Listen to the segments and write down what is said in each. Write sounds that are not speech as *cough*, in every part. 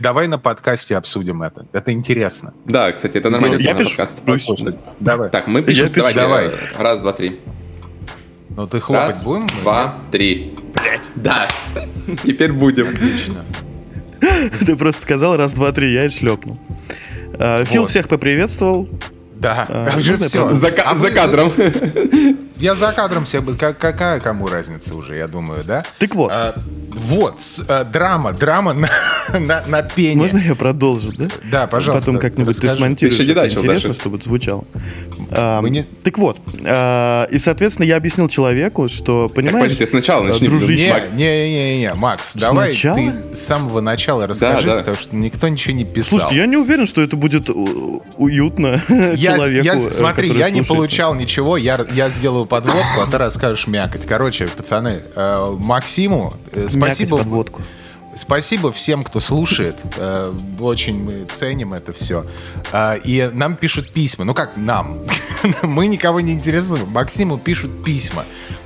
Давай на подкасте обсудим это. Это интересно. Да, кстати, это нормально. Я пишу. подкаст. Послушай, давай. Так, мы пишем. пишу. Давай. Раз, два, три. Ну ты хлопать Раз, будем? два, три. Блять. Да. *laughs* Теперь будем. Отлично. *laughs* Ты просто сказал раз, два, три, я и шлепнул. А, Фил Вот. всех поприветствовал. Да, А, я все. За, ка- за кадром. *laughs* Я за кадром себе... бы- как- Какая кому разница уже, я думаю, да? Так вот, А, вот, с- а, драма, драма на, на, на пене. можно я продолжу, да? Да, пожалуйста, Потом как-нибудь ты смонтируешь. Ты еще не начал Интересно, даже. чтобы это звучало. А, Мы не- Так вот, а, и, соответственно, я объяснил человеку, что, Так, понимаешь, подожди, ты сначала начни. дружище. Не, Макс. не, не, не, Макс, давай Сначала? ты с самого начала расскажи, да. потому что никто ничего не писал. Слушайте, я не уверен, что это будет уютно *laughs* Я, человеку. я- э, смотри, который я не получал ничего, я, я сделаю подводку, а ты расскажешь мякоть. Короче, пацаны, э, Максиму э, Мякоть спасибо, под водку. спасибо всем, кто слушает. Э, очень мы ценим это все. И нам пишут письма. Ну как нам? *laughs* мы никого не интересуем. Максиму пишут письма.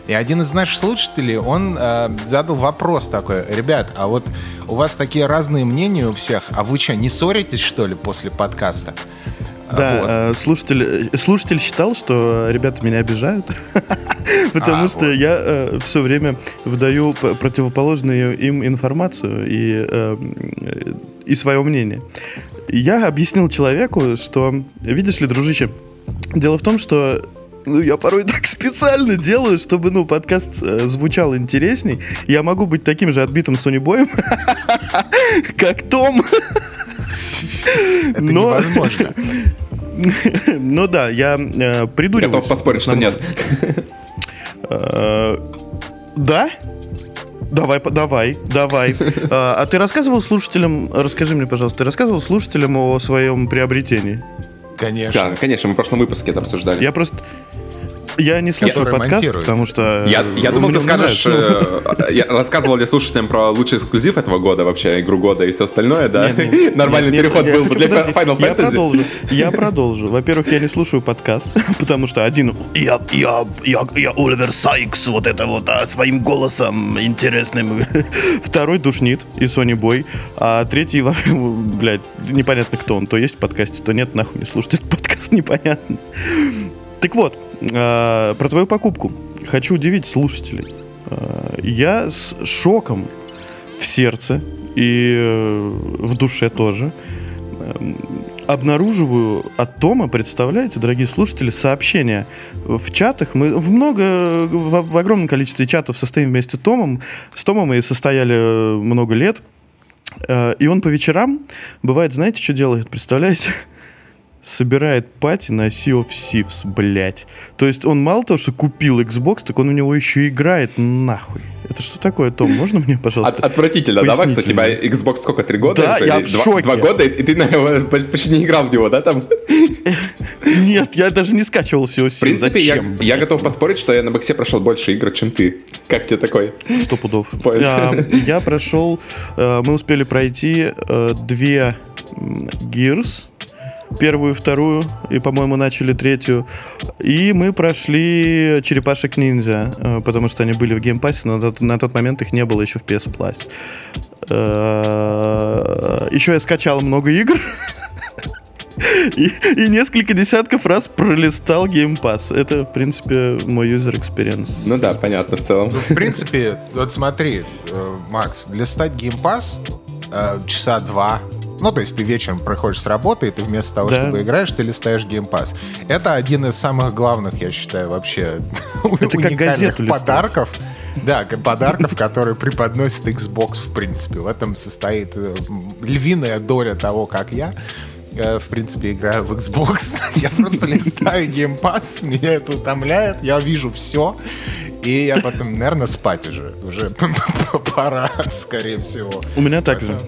И один из наших слушателей, он задал вопрос такой. Ребят, а вот у вас такие разные мнения у всех, а вы что, не ссоритесь, что ли, после подкаста? Да, вот. э, слушатель, э, слушатель считал, что ребята меня обижают, *laughs* потому А, что я все время выдаю противоположную им информацию и, э, э, и свое мнение. Я объяснил человеку, что, видишь ли, дружище, дело в том, что ну, я порой *laughs* так специально делаю, чтобы, ну, подкаст э, звучал интересней. Я могу быть таким же отбитым Сонибоем, *laughs* как Том. Это но- невозможно. Ну да, я э, придуриваюсь. Готов поспорить, что нет. Э, Да? Давай, давай, давай. А а ты рассказывал слушателям, расскажи мне, пожалуйста, ты рассказывал слушателям о своем приобретении? Конечно. Да, конечно, мы в прошлом выпуске это обсуждали. Я просто... Я не слушаю подкаст, потому что... Я, я думал, мне ты скажешь, э, я рассказывал ли слушателям про лучший эксклюзив этого года вообще, игру года и все остальное, да? *laughs* Нет, Нормальный переход я был бы для. Final Я Fantasy. продолжу. Я продолжу. Во-первых, я не слушаю подкаст, *laughs* потому что один я, я, я, я Оливер Сайкс, вот это вот а, своим голосом интересным. *laughs* Второй душнит и Сони Бой. А третий, блядь, непонятно кто он. То есть в подкасте, то нет, нахуй не слушать этот подкаст, непонятно. Так вот, э, про твою покупку. Хочу удивить слушателей. Э, я с шоком в сердце и э, в душе тоже эм, обнаруживаю от Тома, представляете, дорогие слушатели, сообщения в чатах. Мы в много, в, в огромном количестве чатов состоим вместе с Томом. С Томом мы состояли э, много лет. Э, И он по вечерам, бывает, знаете, что делает, представляете? Собирает пати на Sea of Thieves, блять. То есть он мало того, что купил Xbox, так он у него еще играет нахуй. Это что такое, Том? Можно мне, пожалуйста? От- отвратительно, да, Макс? У тебя? Xbox сколько, три года? Да, я в два, шоке. Два года, и ты на него почти не играл в него, да, там? Нет, я даже не скачивал Sea of Thieves. В принципе, я, Зачем? я готов поспорить, что я на боксе прошел больше игр, чем ты. Как тебе такой? Сто пудов. А, Я прошел, э, мы успели пройти э, две Gears, первую вторую, и, по-моему, начали третью. И мы прошли Черепашек Ниндзя, э, потому что они были в Game Pass е, но на тот, на тот момент их не было еще в PS Plus. Э, Еще я скачал много игр. *laughs* И, и несколько десятков раз пролистал Game Pass. Это, в принципе, мой user experience. Ну да, понятно в целом. Ну, в принципе, вот смотри, э, Макс, для стать Game Pass э, часа два, ну, то есть ты вечером приходишь с работы, и ты вместо того, Да. чтобы играешь, ты листаешь Pass. Это один из самых главных, я считаю, вообще *laughs* Это уникальных подарков. Да, подарков, которые преподносит Xbox, в принципе. В этом состоит э, львиная доля того, как я э, в принципе, играю в Xbox. *laughs* Я просто листаю Pass, меня это утомляет, я вижу все, и я потом, наверное, спать уже. Уже *laughs* пора, скорее всего. У меня так же.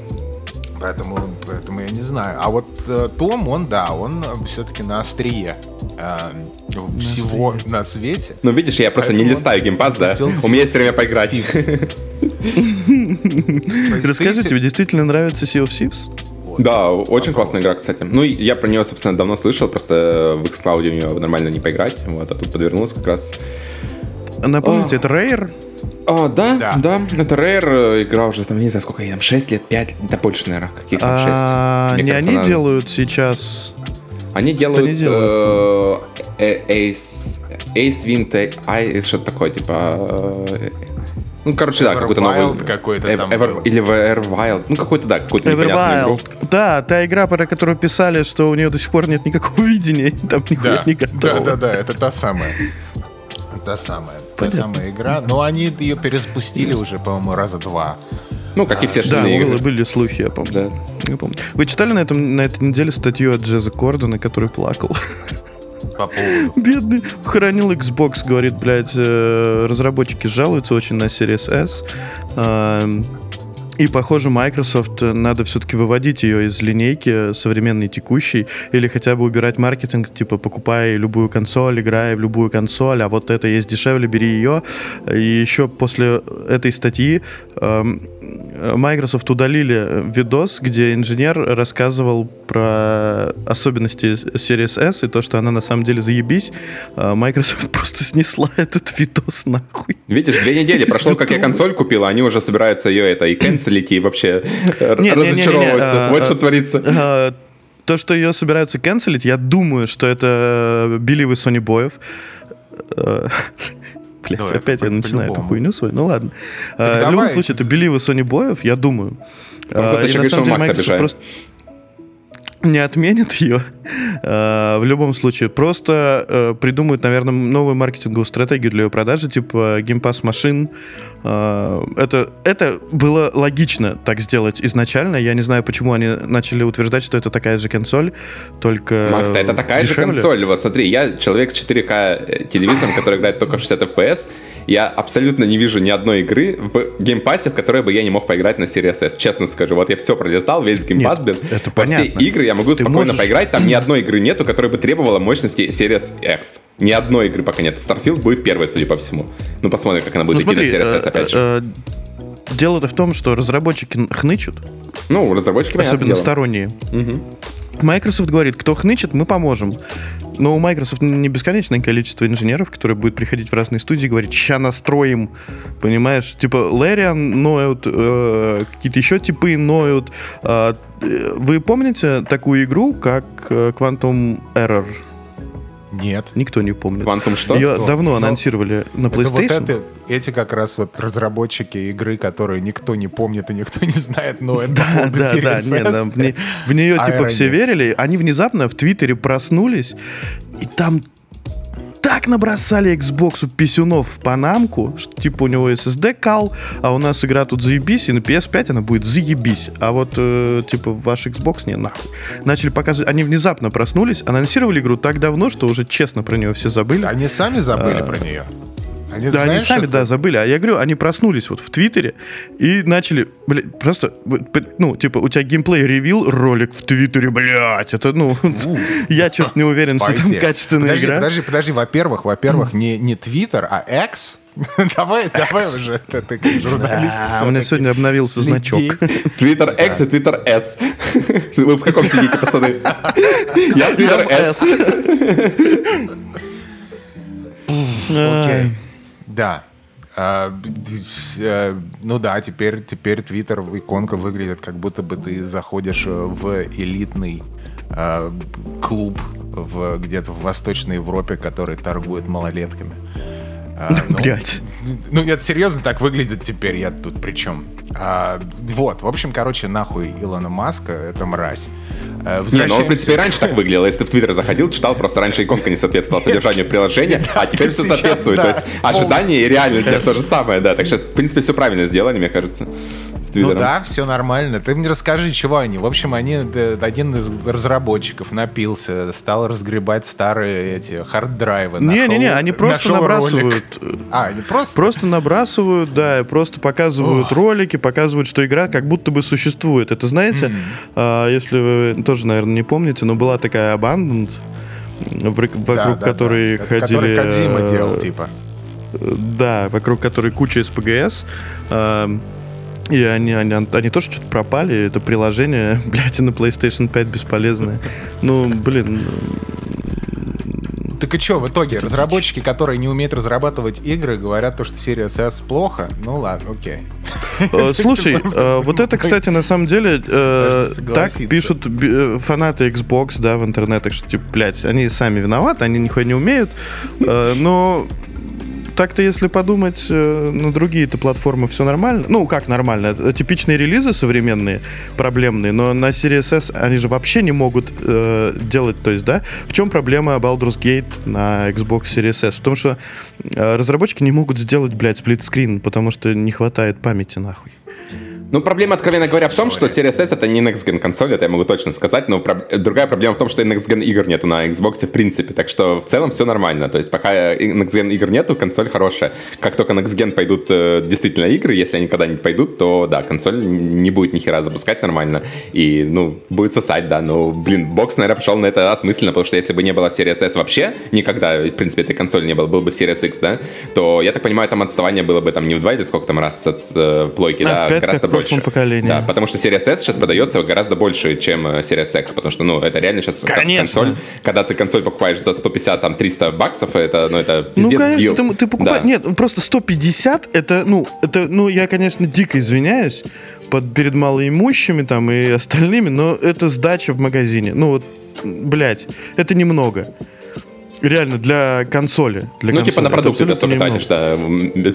Поэтому, поэтому я не знаю. А вот э, Том, он, да, он все-таки на острие э, всего на свете. Ну, видишь, я просто не Поэтому листаю он геймпад, да. У меня есть время поиграть. *laughs* Расскажи, тебе действительно нравится Sea of Thieves? Да, очень классная игра, кстати. Ну, я про нее, собственно, давно слышал, просто в xCloud в нее нормально не поиграть. Вот, а тут подвернулась как раз. Напомните, это Rare? А, да, Да. да, это Rare э, игра уже, там, не знаю, сколько ей там, 6 лет, 5, да больше, наверное, каких там 6. А, не кажется, они она- делают сейчас... Они делают они делают? э, э, Ace, Ace Win Eye, что-то такое, типа... э, Ну, короче, да, какой-то новый... Everwild какой-то там Ever- был. Или Everwild. Ну, какой-то, да, какую-то непонятную игру. Everwild. Да, та игра, про которую писали, что у нее до сих пор нет никакого видения, *laughs* там нихуя Да, не да, готово. да, да, это та самая. Та самая. Та самая игра. Но они ее перезапустили уже, по-моему, раза два. Ну, как и все Да, остальные игры. были слухи, я помню. Да. Я помню. Вы читали на, этом, на этой неделе статью от Джеза Кордона, который плакал? По поводу. Бедный. Хранил Xbox, говорит, блядь, э, разработчики жалуются очень на Series S. И, похоже, Microsoft э, надо все-таки выводить ее из линейки современной текущей, или хотя бы убирать маркетинг, типа покупай любую консоль, играй в любую консоль, а вот это есть дешевле, бери ее. И еще после этой статьи эм, Microsoft удалили видос, где инженер рассказывал про особенности Series S и то, что она на самом деле заебись. А Microsoft *laughs* просто снесла этот видос нахуй. Видишь, две недели прошло, как я консоль купил, а они уже собираются ее это и канцелить, и вообще разочаровываются. а, Вот а, что творится. А, То, что ее собираются канцелить, я думаю, что это беливы Sony Боев. *laughs* А, Блять, Ну, опять я начинаю эту хуйню свою. Ну ладно. А, Так В любом случае, это беливы Sony Боев, я думаю. Там А, кто-то и еще на говорит, самом что деле Макс Microsoft просто не отменят *laughs* ее. А, В любом случае, просто э, придумают, наверное, новую маркетинговую стратегию для ее продажи, типа Game Pass machine. А, Это, это было логично так сделать изначально. Я не знаю, почему они начали утверждать, что это такая же консоль, только Макс, а это такая же дешевле. консоль. Вот смотри, я человек с 4К телевизором, который играет только в 60 FPS. Я абсолютно не вижу ни одной игры в Game Pass е, в которой бы я не мог поиграть на Series S. Честно скажу, вот я все пролистал, весь Game Pass, блин. это Во все понятно. игры я могу Ты спокойно можешь- поиграть. Там ни *clears throat* одной игры нету, которая бы требовала мощности Series X. Ни одной игры пока нет. Starfield будет первой, судя по всему. Ну, посмотрим, как она будет Ну, смотри, Series S, э, опять же. э, Дело-то в том, что разработчики хнычут, Ну, разработчики, особенно дело. сторонние. Microsoft говорит, кто хнычет, мы поможем. Но у Microsoft не бесконечное количество инженеров, которые будут приходить в разные студии и говорить, ща настроим, понимаешь? Типа Лэриан ноют, э, какие-то еще типы ноют. А, э, вы помните такую игру, как э, Quantum Error? Нет. Никто не помнит. Квантум что? Ее Кто? давно Ну, анонсировали на Это вот PlayStation. это, эти как раз вот разработчики игры, которые никто не помнит и никто не знает, но это *laughs* Да, да, да, Series не, да, в, не- в нее типа все верили. Они внезапно в Твиттере проснулись, и там так набросали Xbox писюнов в панамку, что типа у него SSD кал, а у нас игра тут заебись, и на PS5 она будет заебись. А вот э, типа ваш Xbox не нахуй. Начали показывать, они внезапно проснулись, анонсировали игру так давно, что уже честно про нее все забыли. Они сами забыли про нее. Они. Да, они знаешь, сами, это- да, забыли. А я говорю, они проснулись вот в Твиттере и начали, блядь, просто, ну, типа, у тебя геймплей ревил ролик в Твиттере, блядь, это, ну, *laughs* я что-то не уверен, что там качественная подожди, игра. Подожди, подожди, во-первых, во-первых, не, не Twitter, а X. *laughs* давай, давай уже, ты, ты как журналист. А, у меня сегодня обновился следи. значок. Twitter X и Twitter S. *laughs* Вы в каком сидите, пацаны? Я Twitter S. Окей. Да. А, э, ну да, теперь, теперь Твиттер, иконка выглядит, как будто бы ты заходишь в элитный э, клуб в, где-то в Восточной Европе, который торгует малолетками. А, ну, Блядь. Ну, это серьезно так выглядит теперь, я тут при чем? А, вот, в общем, короче, нахуй Илона Маска, это мразь. Не, Э, ну он, в принципе, и раньше так выглядел. Если ты в Твиттер заходил, читал, просто раньше иконка не соответствовала содержанию приложения, а теперь все соответствует. То есть ожидание и реальность то же самое, да. Так что, в принципе, все правильно сделали, мне кажется, с Ну Твиттером. да, все нормально. Ты мне расскажи, чего они. В общем, они, э, один из разработчиков напился, стал разгребать старые эти хард-драйвы. Не-не-не, они просто нашел ролик. набрасывают. э, А, они просто? Просто набрасывают, да, и просто показывают ролики, показывают, что игра как будто бы существует. Это знаете, а, если вы тоже, наверное, не помните, но была такая Abandoned, вры- Да, вокруг да, которой да. Ходили... Который Кодзима э, делал, типа. Да, вокруг которой куча СПГС. э, И они, они, они тоже что-то пропали. Это приложение, *laughs* блядь, и на PlayStation 5 бесполезное. Ну, блин, Так и что, в итоге, разработчики, которые не умеют разрабатывать игры, говорят то, что Series S плохо? Ну ладно, окей. Э, *laughs* Слушай, э, вот это, кстати, на самом деле э, так пишут фанаты Xbox, да, в интернетах, что, типа, блядь, они сами виноваты, они нихуя не умеют, но так-то, если подумать, э, на другие-то платформы все нормально. Ну, как нормально? Это Типичные релизы современные, проблемные, но на Series S они же вообще не могут э, делать, то есть, да? В чем проблема Baldur's Gate на Xbox Series S? В том, что э, разработчики не могут сделать, блядь, сплитскрин, потому что не хватает памяти, нахуй. Ну, проблема, откровенно говоря, в том, что Series S это не Next Gen консоль, это я могу точно сказать, но проб- другая проблема в том, что Next Gen игр нету на Xbox в принципе, так что в целом все нормально, то есть пока и- Next Gen игр нету, консоль хорошая. Как только Next Gen пойдут э, действительно игры, если они когда-нибудь пойдут, то да, консоль не будет ни хера запускать нормально, и, ну, будет сосать, да, но, блин, бокс, наверное, пошел на это осмысленно, потому что если бы не было Series S вообще, никогда, в принципе, этой консоли не было, был бы Series X, да, то, я так понимаю, там отставание было бы там не в два или сколько там раз от э, плойки, А, да, гораздо прошлом больше. поколении. Да, потому что Series S сейчас продается гораздо больше, чем э, Series X, потому что, ну, это реально сейчас Конечно. консоль. Когда ты консоль покупаешь за 150, там, 300 баксов, это, ну, это Ну, пиздец конечно, дел. ты, ты покупаешь... Да. Нет, просто 150, это, ну, это, ну, я, конечно, дико извиняюсь под, перед малоимущими там и остальными, но это сдача в магазине. Ну, вот, блядь, это немного. Реально, для консоли. Для Ну, консоли. типа на продукты немного. тратишь, да,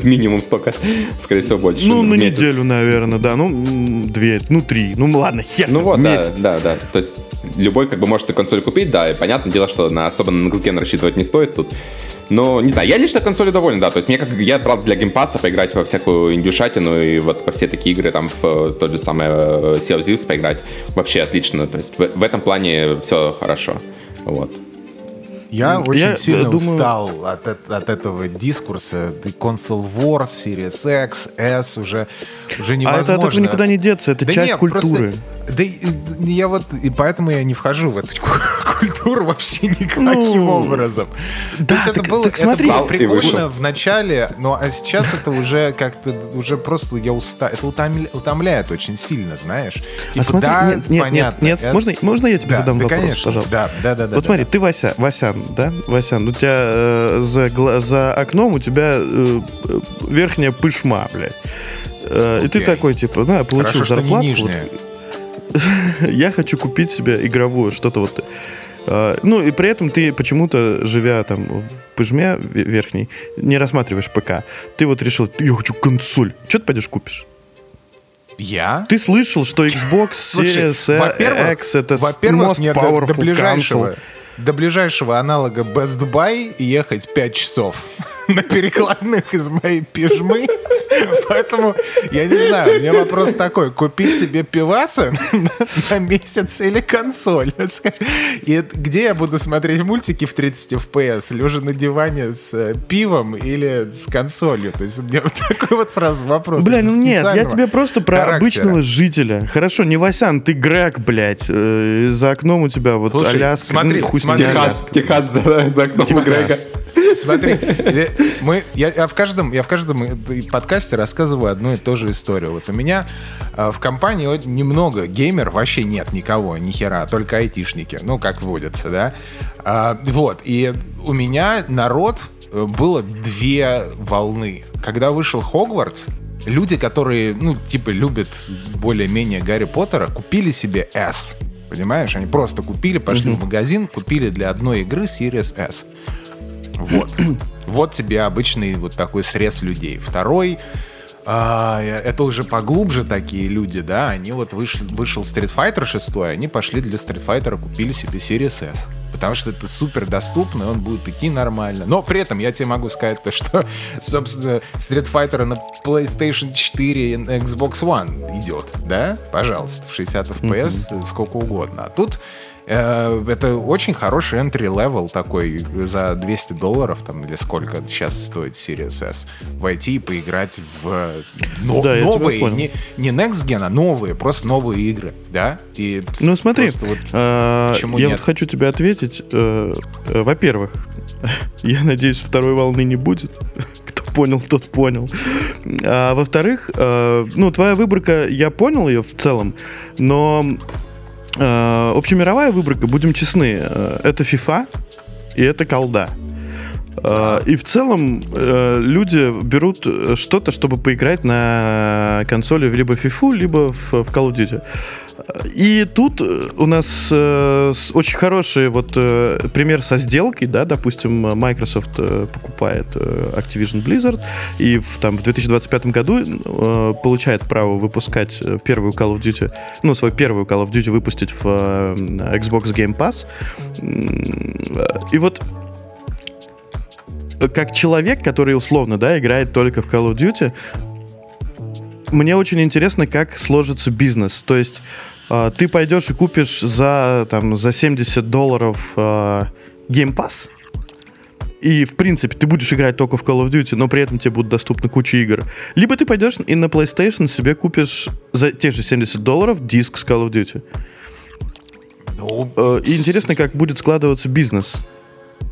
минимум столько, *laughs* скорее всего, больше. Ну, на месяц. неделю, наверное, да. Ну, две, ну, три. Ну, ладно, хер Ну вот, да, месяц. да, да. То есть любой как бы может эту консоль купить, да, и понятное дело, что на особо на Next Gen рассчитывать не стоит тут. Но, не знаю, я лично консолью доволен, да. То есть мне как я, правда, для Game Pass а поиграть во всякую индюшатину и вот во все такие игры, там, в э, тот же самый э, Sea of Thieves поиграть, вообще отлично. То есть в, в этом плане все хорошо. Вот. Я очень Я, сильно э, думаю- устал от, от этого дискурса. Console Wars, Series X, S уже, уже А невозможно. это от этого никуда не деться, это Да часть нет, культуры. просто- да я вот, и поэтому я не вхожу в эту *laughs* культуру вообще никаким Ну, образом. То да, есть это так- было, так это смотри. было Встал и прикольно в начале, но а сейчас это уже как-то, уже просто я уста, это утомля- утомляет очень сильно, знаешь. Типа, А смотри, да, нет, нет, понятно, нет, нет. Можно- можно я тебе Да, задам да, вопрос, конечно, пожалуйста? Да, да, да. да, Вот да. смотри, ты Вася, Васян, да? Васян, у тебя э, за, за окном у тебя э, э, верхняя пышма, блядь. Э, И ты такой, типа, да, получил Хорошо, зарплату. вот, *laughs* я хочу купить себе игровую, что-то вот. э, Ну, и при этом ты почему-то, живя там в пыжме ве- верхней, не рассматриваешь ПК. Ты вот решил, я хочу консоль. Что ты пойдешь купишь? Я? Ты слышал, что Xbox Series X это во-первых, most мне до, до ближайшего, console. До ближайшего аналога Best Buy ехать 5 часов *laughs* на перекладных из моей пижмы. *laughs* Поэтому, я не знаю, у меня вопрос такой. Купить себе пиваса *laughs* на месяц или консоль? И где я буду смотреть мультики в 30 FPS? Лежа на диване с э, пивом или с консолью? То есть у меня вот такой вот сразу вопрос. Бля, ну нет, я тебе просто про характера. обычного жителя. Хорошо, не Васян, ты Грег, блядь. э, за окном у тебя вот Слушай, Аляска. смотри, ну, смотри. Техас, Техас за, за окном Грега. Смотри, *laughs* мы, я, я в каждом, я в каждом подкасте рассказываю одну и ту же историю. Вот у меня э, в компании немного геймер, вообще нет никого, ни хера, только айтишники, ну, как водится, да. А, вот, и у меня народ э, было две волны. Когда вышел Хогвартс, люди, которые, ну, типа, любят более-менее Гарри Поттера, купили себе S. Понимаешь? Они просто купили, пошли в магазин, купили для одной игры Series S. Вот. *clears throat* Вот тебе обычный вот такой срез людей. Второй, а, это уже поглубже такие люди, да, они вот вышли, вышел Street Fighter 6, они пошли для Street Fighter, купили себе Series S. Потому что это супер доступно, и он будет идти нормально. Но при этом я тебе могу сказать то, что, *laughs* собственно, Street Fighter на PlayStation 4 и на Xbox One идет, да? Пожалуйста, в 60 FPS, сколько угодно. А тут Это очень хороший entry-level такой за 200 долларов там или сколько сейчас стоит Series S. Войти и поиграть в но- Да, новые, не, не Next Gen, а новые, просто новые игры, да? И Ну смотри, вот а, я нет? вот хочу тебе ответить. э, э, Во-первых, *laughs* я надеюсь, второй волны не будет. *laughs* Кто понял, тот понял. А во-вторых, э, ну, твоя выборка, я понял ее в целом, но э, общемировая выборка, будем честны, э, это FIFA и это колда. А, И в целом э, люди берут э, что-то, чтобы поиграть на консоли либо в FIFA, либо в, в Call of Duty. И тут э, у нас э, очень хороший вот э, пример со сделкой, да, допустим, Microsoft э, покупает э, Activision Blizzard и в, там, в 2025 году э, получает право выпускать э, первую Call of Duty, ну, свою первую Call of Duty выпустить в э, Xbox Game Pass. Э, И вот как человек, который условно, да, играет только в Call of Duty, мне очень интересно, как сложится бизнес. То есть э, ты пойдешь и купишь за, там, за 70 долларов э, Game Pass, и, в принципе, ты будешь играть только в Call of Duty, но при этом тебе будут доступны куча игр. Либо ты пойдешь и на PlayStation себе купишь за те же 70 долларов диск с Call of Duty. Ну, Э, И интересно, как будет складываться бизнес.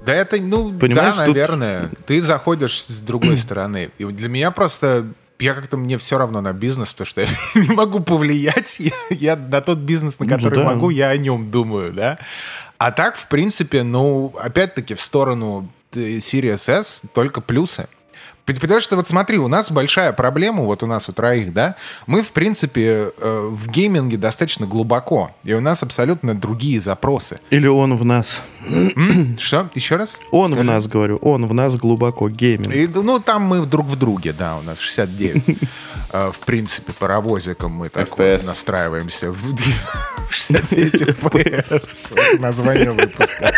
Да это, ну, Понимаешь, да, тут- наверное. Ты заходишь с другой стороны. И для меня просто... Я как-то мне все равно на бизнес, потому что *laughs* я не могу повлиять. Я, я на тот бизнес, на Ну который да. могу, я о нем думаю, да. А так, в принципе, ну, опять-таки, в сторону э, Series S только плюсы. Потому что вот смотри, у нас большая проблема, вот у нас у троих, да, мы, в принципе, э, в гейминге достаточно глубоко, и у нас абсолютно другие запросы. Или он в нас. Что? Еще раз? Он Скажи. в нас, говорю, он в нас глубоко гейминг. И, ну, там мы друг в друге, да, у нас 69. *laughs* Э, В принципе, паровозиком мы так вот настраиваемся. В 69 *laughs* FPS. Название выпуска.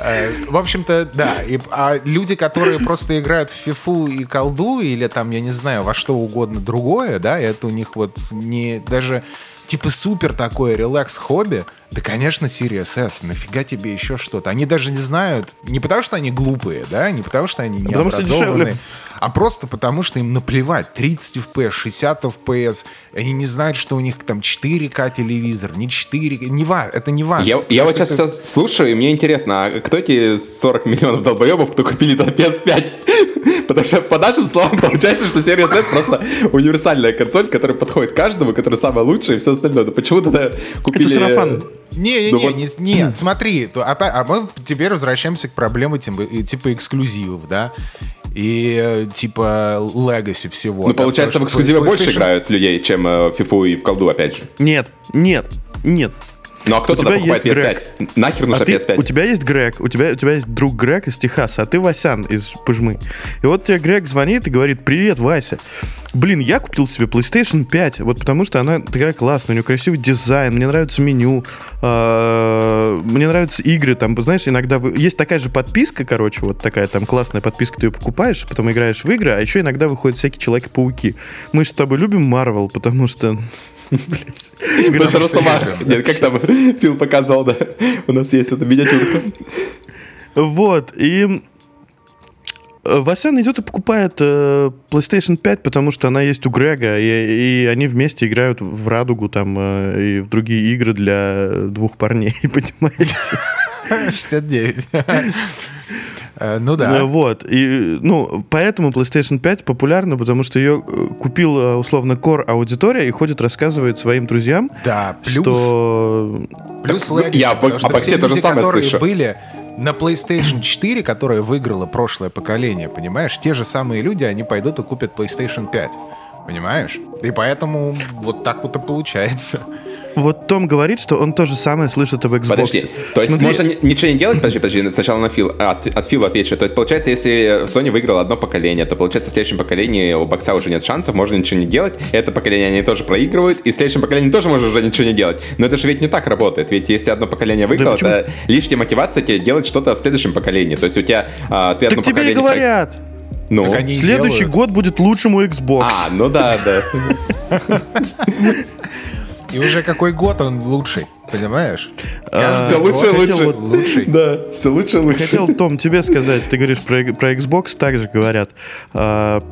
Э, В общем-то, да. И, а люди, которые просто играют в фифу и колду, или там, я не знаю, во что угодно другое, да, это у них вот не даже типа супер такое релакс-хобби, да, конечно, Series S, нафига тебе еще что-то? Они даже не знают, не потому что они глупые, да, не потому что они не потому что дешевле. а просто потому что им наплевать. 30 FPS, 60 FPS, они не знают, что у них там 4К телевизор, не 4 не ва- это не важно. Я, я вот сейчас это- слушаю, и мне интересно, а кто эти 40 миллионов долбоебов, кто купили на PS5? *laughs* Потому что, по нашим словам, *laughs* получается, что Series S просто универсальная консоль, которая подходит каждому, которая самая лучшая и все остальное. Но почему тогда купили... Это сарафан. Не, не, не, вот- не, нет, *clears throat* смотри, то опять- а мы теперь возвращаемся к проблеме типа, типа эксклюзивов, да, и э, типа legacy всего. Ну, да, получается, в эксклюзивы больше играют людей, чем э, в FIFA и в колду, опять же. Нет, нет, нет. Ну а кто У тогда тебя покупает есть PS5? Нахер А нужно ты- PS5? у тебя есть Грег, у тебя, у тебя есть друг Грег из Техаса, а ты Васян из Пыжмы. И вот тебе Грег звонит и говорит, привет, Вася. Блин, я купил себе PlayStation 5, вот потому что она такая классная, у нее красивый дизайн, мне нравится меню, а, мне нравятся игры, там, знаешь, иногда вы- есть такая же подписка, короче, вот такая там классная подписка, ты ее покупаешь, потом играешь в игры, а еще иногда выходят всякие Человеки-пауки. Мы же с тобой любим Марвел, потому что... Что Росомаха. Нет, как там Фил показал, да. У нас есть эта миниатюрка. Вот, и э, Васян идет и покупает э, PlayStation 5, потому что она есть у Грега, и, и они вместе играют в радугу там э, и в другие игры для двух парней, *laughs* понимаете? *laughs* 69. Э, Ну Э, да. Вот, и, ну, поэтому PlayStation 5 популярна, потому что ее э, купил, э, условно, core аудитория и ходит, рассказывает своим друзьям, Да, плюс что... Плюс Так, Legacy, я потому по- что все то же люди, самое которые слышу. были на PlayStation 4, которая выиграла прошлое поколение, понимаешь? Те же самые люди, они пойдут и купят PlayStation 5. Понимаешь? И поэтому вот так вот и получается. Вот Том говорит, что он то же самое слышит об Xbox. Подожди, то есть Смотри, можно ни- ничего не делать? Подожди, подожди, сначала на Фил, от, от Фила отвечу. То есть, получается, если Sony выиграла одно поколение, то, получается, в следующем поколении у бокса уже нет шансов, можно ничего не делать. Это поколение они тоже проигрывают, и в следующем поколении тоже можно уже ничего не делать. Но это же ведь не так работает. Ведь если одно поколение выиграло, почему? это лишняя мотивация тебе делать что-то в следующем поколении. То есть у тебя а, ты одно Так тебе и поколение... про- говорят. Ну, Так они и Следующий делают. год будет лучшим у Xbox. а, ну да, да. *laughs* И уже какой год он лучший, понимаешь? А, Все лучше лучше. вот- лучший. Да, все лучше лучше. Хотел, Том, тебе сказать, ты говоришь про, про Xbox, так же говорят. А,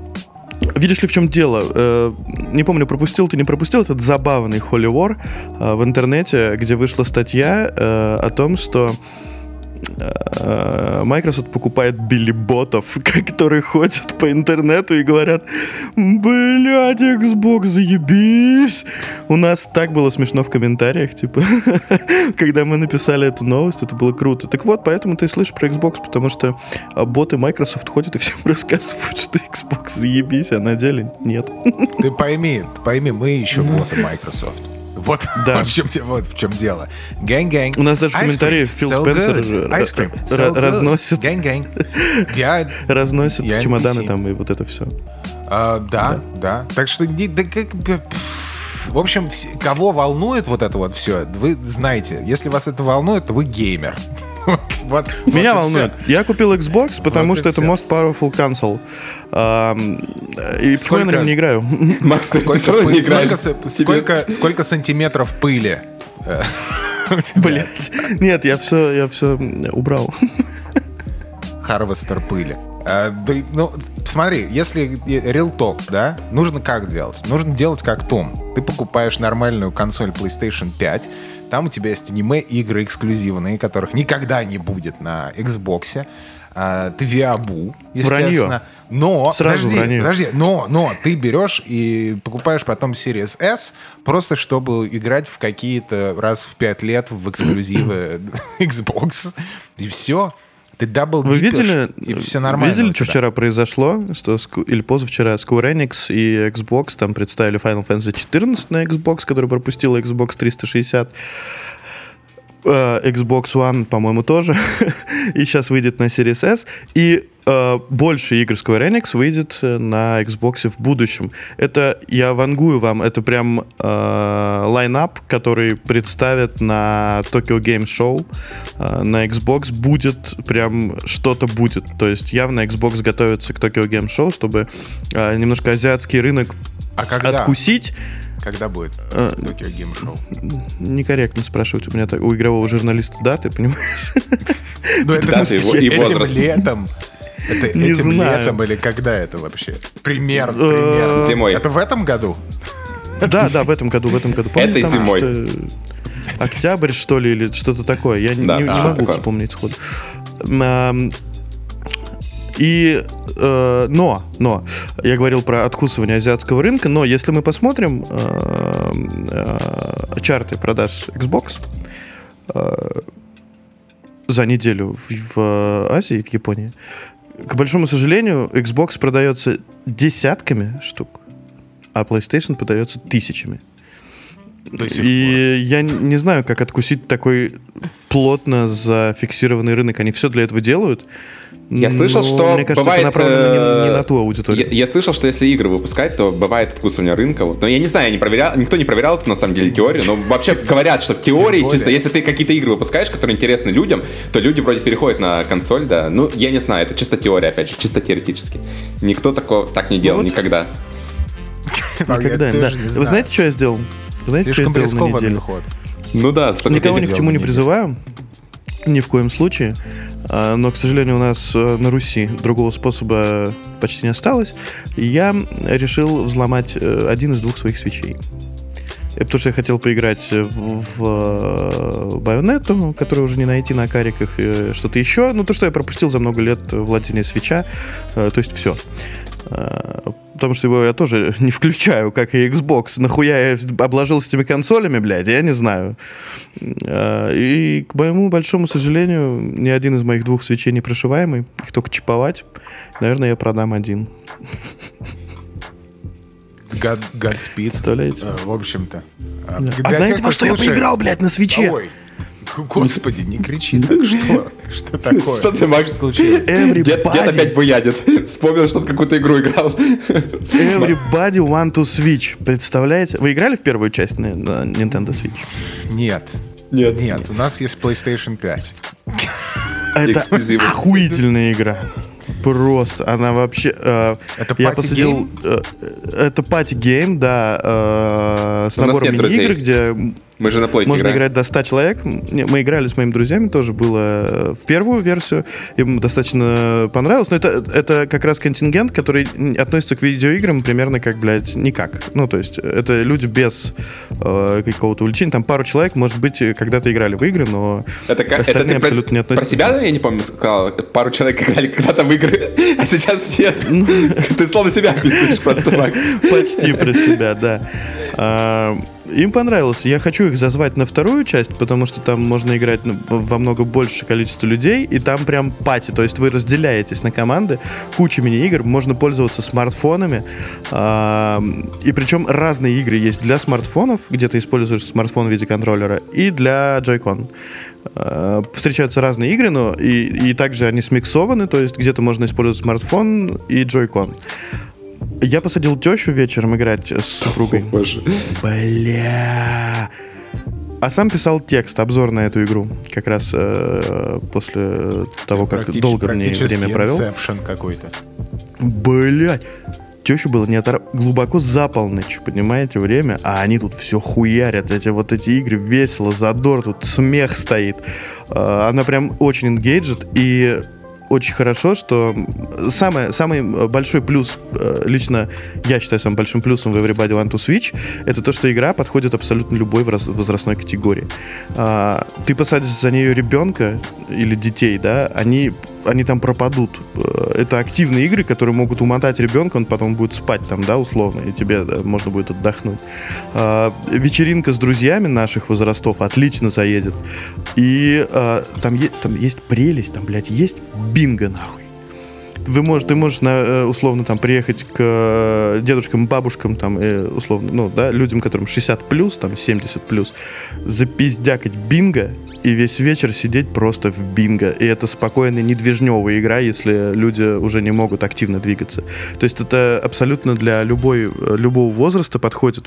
видишь ли, в чем дело? Э, не помню, пропустил ты, не пропустил этот забавный Holy War а, в интернете, где вышла статья э, о том, что Microsoft покупает билли-ботов, *laughs* которые ходят по интернету и говорят, блядь, Xbox, заебись. У нас так было смешно в комментариях, типа, *laughs* когда мы написали эту новость, это было круто. Так вот, поэтому ты слышишь про Xbox, потому что а, боты Microsoft ходят и всем *laughs* рассказывают, что Xbox заебись, а на деле нет. Ты пойми, пойми, мы еще боты Microsoft. Вот, Да. *laughs* вот, в чем, вот в чем дело. Гэнг-гэнг. У нас даже в комментариях Фил so Спенсер good. Ice cream, so разносит. Гэнг-гэнг. *laughs* Я Разносят Я чемоданы NPC. там и вот это все. А, да, да, Так что, да как в общем, кого волнует вот это вот все, вы знаете, если вас это волнует, то вы геймер. Вот, *laughs* вот Меня и волнует. всё. Я купил Xbox, потому Вот что это всё. most powerful console. И Сколько- нем не играю? *laughs* Макс, ты Сколько, не сколько, с- сколько, сколько сантиметров пыли? *laughs* Блять. Нет, я все, я все убрал. Харвестер пыли. А, да, ну, смотри, если real talk, да, нужно как делать? Нужно делать как Том. Ты покупаешь нормальную консоль PlayStation 5, там у тебя есть аниме игры эксклюзивные, которых никогда не будет на Xbox. А, ты Виабу, естественно. Но, Сразу подожди, вранье. подожди, но, но ты берешь и покупаешь потом Series S, просто чтобы играть в какие-то раз в 5 лет в эксклюзивы *clears throat* Xbox. И все. Ты double Вы видели, и все нормально. видели, что вчера произошло? Что, или позавчера Square Enix и Xbox там представили Final Fantasy 14 на Xbox, который пропустила Xbox 360. Э, Xbox One, по-моему, тоже. *laughs* и сейчас выйдет на Series S. И э, больше игр Square Enix выйдет э, на Xbox в будущем. Это, я вангую вам, это прям э, лайнап, который представят на Tokyo Game Show. Э, на Xbox будет прям что-то будет. То есть явно Xbox готовится к Tokyo Game Show, чтобы э, немножко азиатский рынок А когда? откусить. Когда будет Э, Tokyo Game Show? Некорректно спрашивать у меня так, у игрового журналиста даты, понимаешь? Ну, это Даты его- и этим летом. Это Не этим знаю. летом или когда это вообще? Пример, Э, примерно. Зимой. Это в этом году? Да, да, в этом году, в этом году. Там зимой. что-то Октябрь, что ли, или что-то такое. Я не, Да, не а, могу такое. вспомнить сходу. И, э, но, но, я говорил про откусывание азиатского рынка, но если мы посмотрим э, э, чарты продаж Xbox э, за неделю в, в Азии, в Японии, к большому сожалению, Xbox продается десятками штук, а PlayStation продается тысячами. И я не знаю, как откусить такой плотно зафиксированный рынок. Они все для этого делают. Я слышал, но что мне кажется, бывает... это направлено не, не э, на ту аудиторию. Я, я слышал, что если игры выпускать, то бывает откусывание рынка. Вот. Но я не знаю, я не проверял, никто не проверял это на самом деле теорию, но вообще *laughs* говорят, что в теории чисто, если ты какие-то игры выпускаешь, которые интересны людям, то люди вроде переходят на консоль, да. Ну, я не знаю, это чисто теория, опять же, чисто теоретически. Никто такого так не делал вот. никогда. *laughs* пор. Никогда, да. не Вы знаете, что я сделал? Вы знаете, что я сделал на ход. Ну да, столько Никого ни к чему не неделю. Ни в коем случае. А, Но, к сожалению, у нас э, на Руси другого способа почти не осталось. Я решил взломать э, один из двух своих свечей. Это потому что я хотел поиграть в, э, Байонетту, которую уже не найти на кариках, э, что-то еще. Ну, то, что я пропустил за много лет владения свеча. э, То есть все. Потому что его я тоже *laughs* не включаю, как и Xbox. Нахуя я обложился этими консолями, блядь, я не знаю. А, И, к моему большому сожалению, ни один из моих двух свечей не прошиваемый. Их только чиповать. Наверное, я продам один. God, Godspeed. Представляете? Э, В общем-то. А А для знаете, во что я поиграл, блядь, на свече? Ой, господи, не кричи так. Что? *laughs* Что такое? Что ты, Макс? случилось? Everybody, Дед, дед опять буядит. *laughs* Вспомнил, что он какую-то игру играл. everybody want to Switch. Представляете? Вы играли в первую часть на, на Nintendo Switch? Нет. Нет. Нет, у нас есть PlayStation 5. Это охуительная игра. Просто, она вообще... э, Это я party посадил... э, это пати гейм, да, э, с У набором друзей. мини-игр, где Мы же на плойке Можно играем. играть до 100 человек. Мы играли с моими друзьями, тоже было э, в первую версию. Им достаточно понравилось. Но это, это как раз контингент, который относится к видеоиграм примерно как, блядь, никак. Ну, то есть это люди без э, какого-то увлечения. Там пару человек, может быть, когда-то играли в игры, но Это, как, это остальные ты про, абсолютно не про относятся. себя, я не помню, сказал, пару человек играли когда-то в игры, *laughs* а сейчас нет. Ну. *laughs* Ты словно себя описываешь просто, Макс. *laughs* Почти про себя, да. Им понравилось. Я хочу их зазвать на вторую часть, потому что там можно играть ну, во много больше количество людей, и там прям пати. То есть вы разделяетесь на команды, куча мини-игр, можно пользоваться смартфонами. И причем разные игры есть для смартфонов, где ты используешь смартфон в виде контроллера, и для Joy-Con. А, Встречаются разные игры, но и, и также они смиксованы, то есть где-то можно использовать смартфон и Joy-Con. Я посадил тещу вечером играть с супругой. Боже. Бля. А сам писал текст, обзор на эту игру. Как раз э, после того, как Практически- долго в ней время провел. Какой-то. Блять. Тещу было не отора... глубоко за полночь, понимаете, время, а они тут все хуярят, эти вот эти игры, весело, задор, тут смех стоит. Э, Она прям очень engaged, и очень хорошо, что самое, самый большой плюс, э, лично я считаю самым большим плюсом в Everybody Want to Switch, это то, что игра подходит абсолютно любой возрастной категории. А, Ты посадишь за нее ребенка или детей, да, они, они там пропадут. Э, Это активные игры, которые могут умотать ребенка, он потом будет спать там, да, условно, и тебе да, можно будет отдохнуть. А, Вечеринка с друзьями наших возрастов отлично заедет. И а, там, е- там есть прелесть, там, блядь, есть бинго, нахуй. Вы можешь, ты можешь на, э, условно там приехать к э, дедушкам, бабушкам, там, э, условно, ну, да, людям, которым 60 плюс, там, 70 плюс, запиздякать бинго и весь вечер сидеть просто в бинго. И это спокойная, недвижневая игра, если люди уже не могут активно двигаться. То есть это абсолютно для любой, э, любого возраста подходит.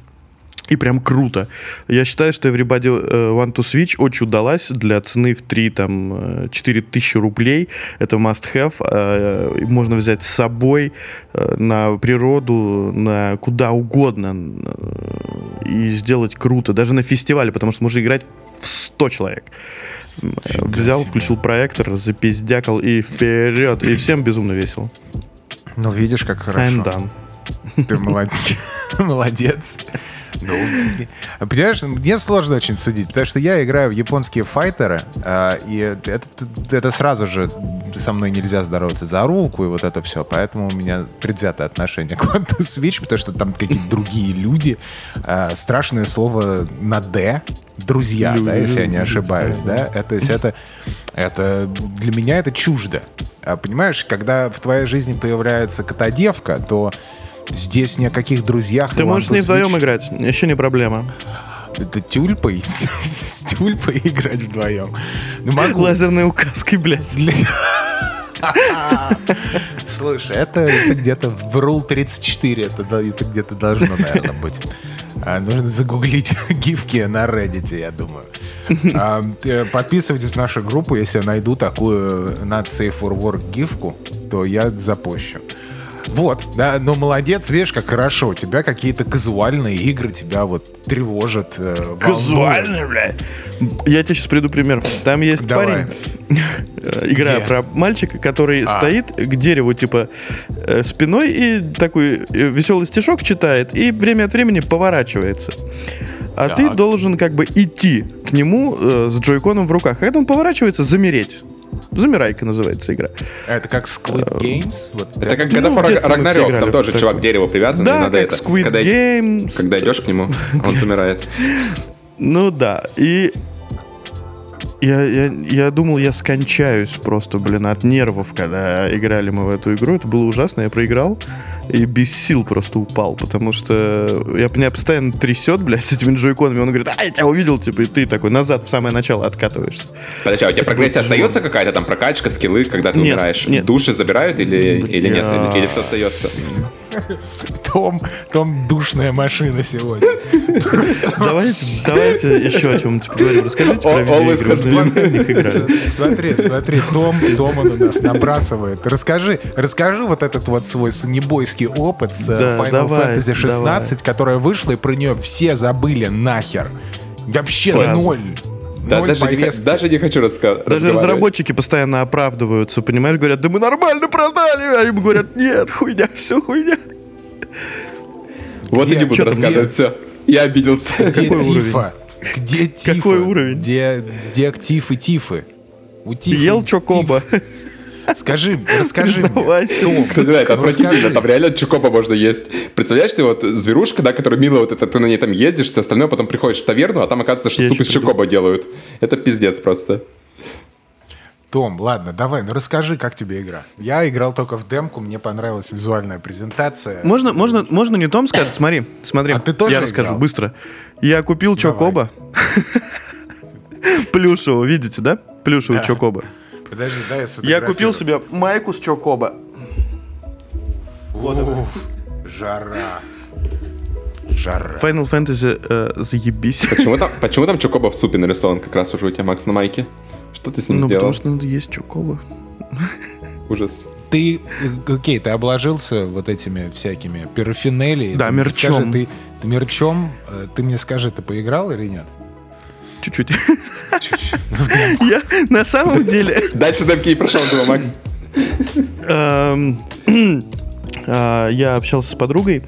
И прям круто. Я считаю, что Everybody э, Want to Switch очень удалась для цены в 3, там, э, 4 тысячи рублей. Это must-have. Э, Можно взять с собой э, на природу, на куда угодно э, и сделать круто. Даже на фестивале, потому что можно играть в 100 человек. Фига Взял, себе. включил проектор, запиздякал и вперед. И всем безумно весело. Ну, видишь, как хорошо. Ты молодец. *laughs* Ну, понимаешь, мне сложно очень судить, потому что я играю в японские файтеры, а, и это, это сразу же со мной нельзя здороваться за руку и вот это все, поэтому у меня предвзятое отношение к *laughs* Quantum Switch, потому что там какие-то другие люди, а, страшное слово на «д», друзья, да, если я не ошибаюсь, да, это, то есть это, это для меня это чуждо. А, понимаешь, когда в твоей жизни появляется котодевка, то здесь ни о каких друзьях Ты можешь ней вдвоем Switch- играть, еще не проблема. это тюльпой? *laughs* С тюльпой играть вдвоем? Ну, могу. Лазерной указкой, блядь. *laughs* Слушай, это, это где-то в Rule 34, это, это где-то должно, наверное, быть. А, нужно загуглить *laughs* гифки на Reddit, я думаю. А, подписывайтесь на нашу группу, если я найду такую Safe for Work гифку, то я запущу. Вот, да, ну молодец, видишь, как хорошо. У тебя какие-то казуальные игры тебя вот тревожат. э. Казуально, блядь. Я тебе сейчас приду пример. Там есть Давай. парень, игра Где? про мальчика, который А. стоит к дереву, типа, э, спиной и такой э, веселый стишок читает, и время от времени поворачивается. А ты Так. должен как бы идти к нему э, с джойконом в руках. А когда он поворачивается, замереть. Замирайка называется игра. Это как Squid Games? Вот Это как God Ну, of War Ragnarok, играли там тоже чувак к дереву привязан, Да, надо как это. Squid когда, Game. когда идешь к нему, *laughs* он замирает. Ну да, и я, я, я думал, я скончаюсь просто, блин, от нервов, когда играли мы в эту игру. Это было ужасно, я проиграл и без сил просто упал, потому что я, меня постоянно трясет, блядь, с этими джойконами. Он говорит, а, я тебя увидел, типа, и ты такой назад в самое начало откатываешься. Подожди, а у тебя Это прогрессия остается какая-то там прокачка, скиллы, когда ты Нет, умираешь? нет. Души забирают или, или нет? Или, или все остается? Том, Том душная машина сегодня. Давайте, давайте еще о чем-нибудь поговорим. Расскажите про видеоигры. играли. Смотри, смотри, Том, Том он у нас набрасывает. Расскажи, расскажи вот этот вот свой санебойский опыт с э, Final Fantasy 16, которая вышла, и про нее все забыли нахер. Вообще ноль. Да, даже, не, даже не хочу раска- Даже разработчики постоянно оправдываются, понимаешь, говорят, да мы нормально продали, а им говорят, нет, хуйня, все хуйня. Вот и Где? не буду рассказывать все. Я обиделся. Где Какой Тифа? Где Тифа? Какой уровень? Где, где Тифы Тифы? У Тифы Ел Чокоба. Тиф. Скажи, расскажи мне. Кстати, да, это отвратительно, там реально чукопа можно есть. Представляешь, ты вот зверушка, да, которая мило вот это, ты на ней там ездишь, все остальное, потом приходишь в таверну, а там оказывается, что суп из чукоба делают. Это пиздец просто. Том, ладно, давай, ну расскажи, как тебе игра. Я играл только в демку, мне понравилась визуальная презентация. Можно, можно, можно не Том скажет? Смотри, смотри. А ты тоже Я расскажу играл? быстро. Я купил Чокоба. *laughs* Плюшевого, видите, да? Плюшевого Да. Чокоба. Подожди, дай я Я купил себе майку с Чокоба. Уф, жара. Жара. Final Fantasy э, заебись. Почему там, почему там чукоба в супе нарисован как раз уже у тебя, Макс, на майке? Что ты с ним Ну, сделал? потому что надо есть Чокоба. Ужас. Ты, э, окей, ты обложился вот этими всякими парафинелей. Да, мерчом. скажи, ты, ты мерчом, э, ты мне скажи, ты поиграл или нет? Чуть-чуть. Я на самом деле... Дальше демки и прошел, думаю, Макс. Эм, *clears throat* а, Я общался с подругой.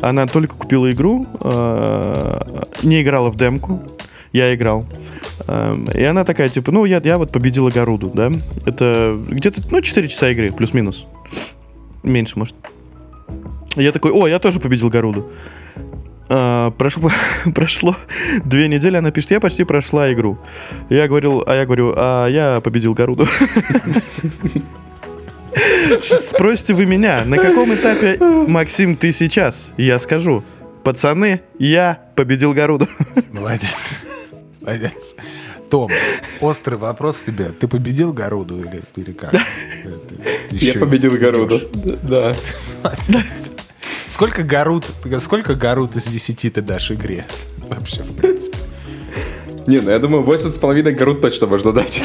Она только купила игру, э, не играла в демку. Я играл. Эм, И она такая, типа, ну, я, я вот победила Гаруду, да? Это где-то, ну, 4 часа игры, плюс-минус. Меньше, может. Я такой, о, я тоже победил Гаруду. А, прошло, *laughs* прошло две недели, она пишет, я почти прошла игру. Я говорил, а я говорю, а я победил Гаруду. *laughs* Спросите вы меня, на каком этапе, Максим, ты сейчас? Я скажу, пацаны, я победил Гаруду. *laughs* Молодец. Молодец. Том, острый вопрос тебе. Ты победил Гаруду или, или как? Ты- ты Я ещё победил Гаруду. Да. Молодец. Сколько Гаруд, сколько Гаруд из 10 ты дашь игре? Вообще, в принципе. Не, ну я думаю, 8,5 горут точно можно дать.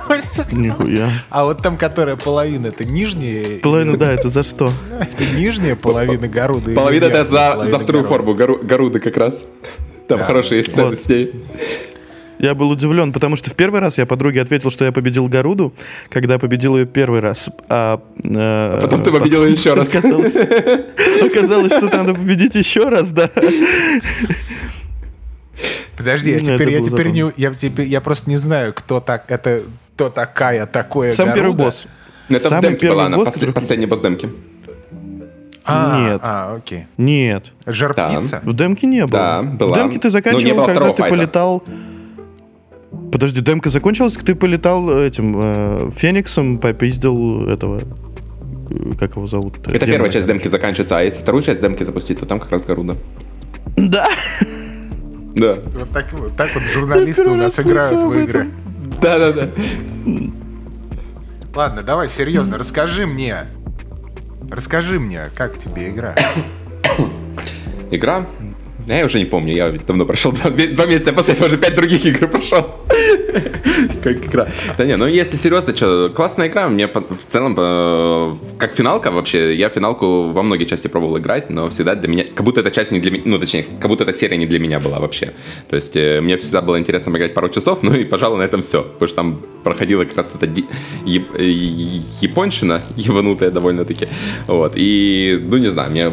*laughs* Нихуя. А вот там, которая половина, это нижняя... Половину, да, это за что? *laughs* Это нижняя половина или Половина это за, половина вторую форму, Гаруды как раз. Там хорошие сцены с ней. Я был удивлен, потому что в первый раз я подруге ответил, что я победил Гаруду, когда победил ее первый раз. А, э, Потом ты победил её еще раз. Оказалось, оказалось, что надо победить еще раз, да. Подожди, я Ну, теперь, я теперь не, я, теперь, я просто не знаю, кто так, это, кто такая, такое Сам первый босс. Ну, Это в Самый демке первый была, она который- последний босс демки. А, Нет. А, окей. Нет. Жар Да. птица? В демке не было. Да, была. В демке ты Ну, заканчивал, когда ты файта. полетал... Подожди, демка закончилась, ты полетал этим э, Фениксом, попиздил этого... э, Как его зовут? Это первая часть демки заканчивается, а если вторую часть демки запустить, то там как раз Гаруда. Да. Да. Вот так, вот так вот журналисты у нас играют в игры. Да-да-да. Ладно, давай, серьезно, расскажи мне. Расскажи мне, как тебе игра? Игра? Я уже не помню, я давно прошел два, два месяца, я после этого уже пять других игр прошел. Как игра. Да не, ну если серьезно, что, классная игра, мне в целом, э, как финалка вообще, я финалку во многие части пробовал играть, но всегда для меня, как будто эта часть не для меня, ну точнее, как будто эта серия не для меня была вообще. То есть э, мне всегда было интересно поиграть пару часов, ну и, пожалуй, на этом все. Потому что там проходила как раз эта э, японщина, ебанутая довольно-таки. Вот, и, ну не знаю, мне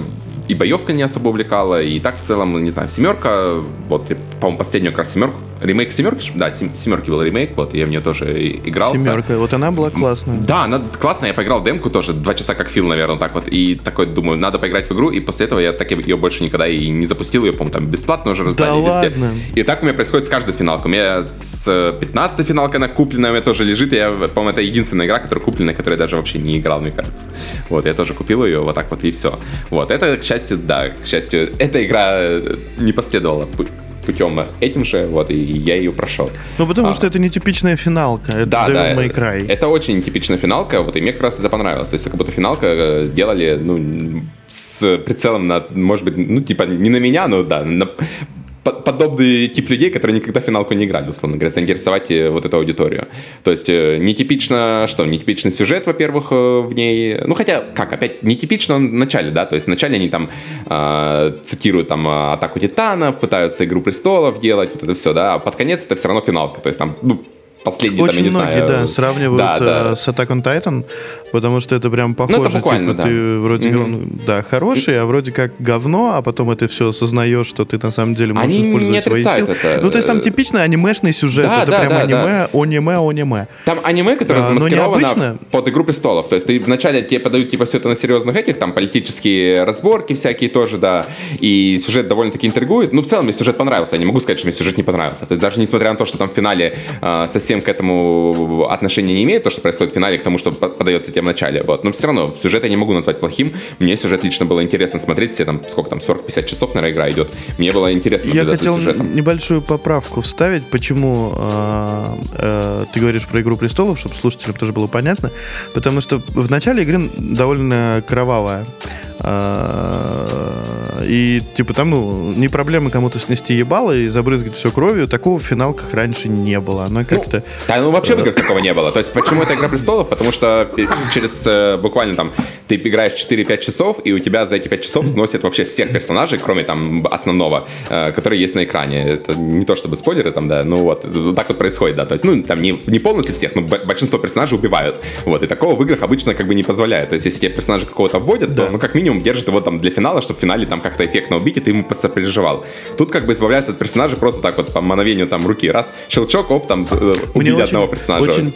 и боевка не особо увлекала, и так в целом, ну, не знаю, семерка, вот, по-моему, последнюю как раз семерку, ремейк семерки, да, сем- семерки был ремейк, вот, я в нее тоже и- игрался. Семерка. Вот она была классная. Да, она классная, я поиграл в демку тоже, два часа как Фил, наверное, так вот, и такой думаю, надо поиграть в игру, и после этого я так ее больше никогда и не запустил, ее, по-моему, там бесплатно уже раздали Да ладно? И так у меня происходит с каждой финалкой. У меня с 15 финалкой она купленная, у меня тоже лежит, и я, по-моему, это единственная игра, которая купленная, которую я даже вообще не играл, мне кажется. Вот, я тоже купил ее, вот так вот, и все. Вот, это, к счастью, да, к счастью, эта игра э, не последовала путем этим же, вот, и я ее прошел. Ну, потому А. что это не типичная финалка. Это Да, Devil да. May Cry. Это очень типичная финалка, вот, и мне как раз это понравилось. То есть, как будто финалка э, делали, ну, с прицелом на, может быть, ну, типа, не на меня, но да, на- подобный тип людей, которые никогда в финалку не играли, условно говоря, заинтересовать э, вот эту аудиторию. То есть э, нетипично, что, нетипичный сюжет, во-первых, э, в ней, ну хотя, как, опять, нетипично в начале, да, то есть вначале они там э, цитируют там Атаку Титанов, пытаются Игру Престолов делать, вот это все, да, а под конец это все равно финалка, то есть там, ну, последние, Очень там, я не многие, знаю, да, сравнивают да, да. Э, с Attack on Titan, потому что это прям похоже. Ну, это буквально, типа, да. ты вроде Мгм. говно- да, хороший, а вроде как говно, а потом это все осознаешь, что ты на самом деле можешь Они не использовать свои силы. это. Ну, то есть там типичный анимешный сюжет. Да, это да, прям да, аниме, аниме, аниме. Там аниме, которое А, но замаскировано необычно. под «Игру престолов». То есть ты вначале тебе подают типа все это на серьезных этих, там политические разборки всякие тоже, да, и сюжет довольно-таки интригует. Ну, в целом мне сюжет понравился, я не могу сказать, что мне сюжет не понравился. То есть даже несмотря на то, что там в финале а, совсем к этому отношения не имеет, то, что происходит в финале, к тому, что по- подается тебе в начале, вот. Но все равно сюжет я не могу назвать плохим. Мне сюжет лично было интересно смотреть, все там, сколько там, 40-50 часов, наверное, игра идет. Мне было интересно Я хотел сюжетом. небольшую поправку вставить, почему э, э, ты говоришь про «Игру престолов», чтобы слушателям тоже было понятно. Потому что в начале игры довольно кровавая. А, И типа там, ну, не проблема кому-то снести ебало и забрызгать все кровью. Такого в финалках раньше не было. Она как-то... Да, ну вообще в играх такого не было. То есть почему это Игра Престолов? Потому что пе- через э, буквально там ты играешь 4-5 часов, и у тебя за эти 5 часов сносят вообще всех персонажей, кроме там основного, э, который есть на экране. Это не то чтобы спойлеры там, да, ну вот, вот так вот происходит, да. То есть, ну, там не, не полностью всех, но большинство персонажей убивают. Вот, и такого в играх обычно как бы не позволяет. То есть, если тебе персонажа какого-то вводят, то, Да. ну, как минимум, держит его там для финала, чтобы в финале там как-то эффектно убить, и ты ему сопереживал. Тут как бы избавляется от персонажа просто так вот по мановению там руки. Раз, щелчок, оп, там э, *laughs* Мне убили очень, одного персонажа. очень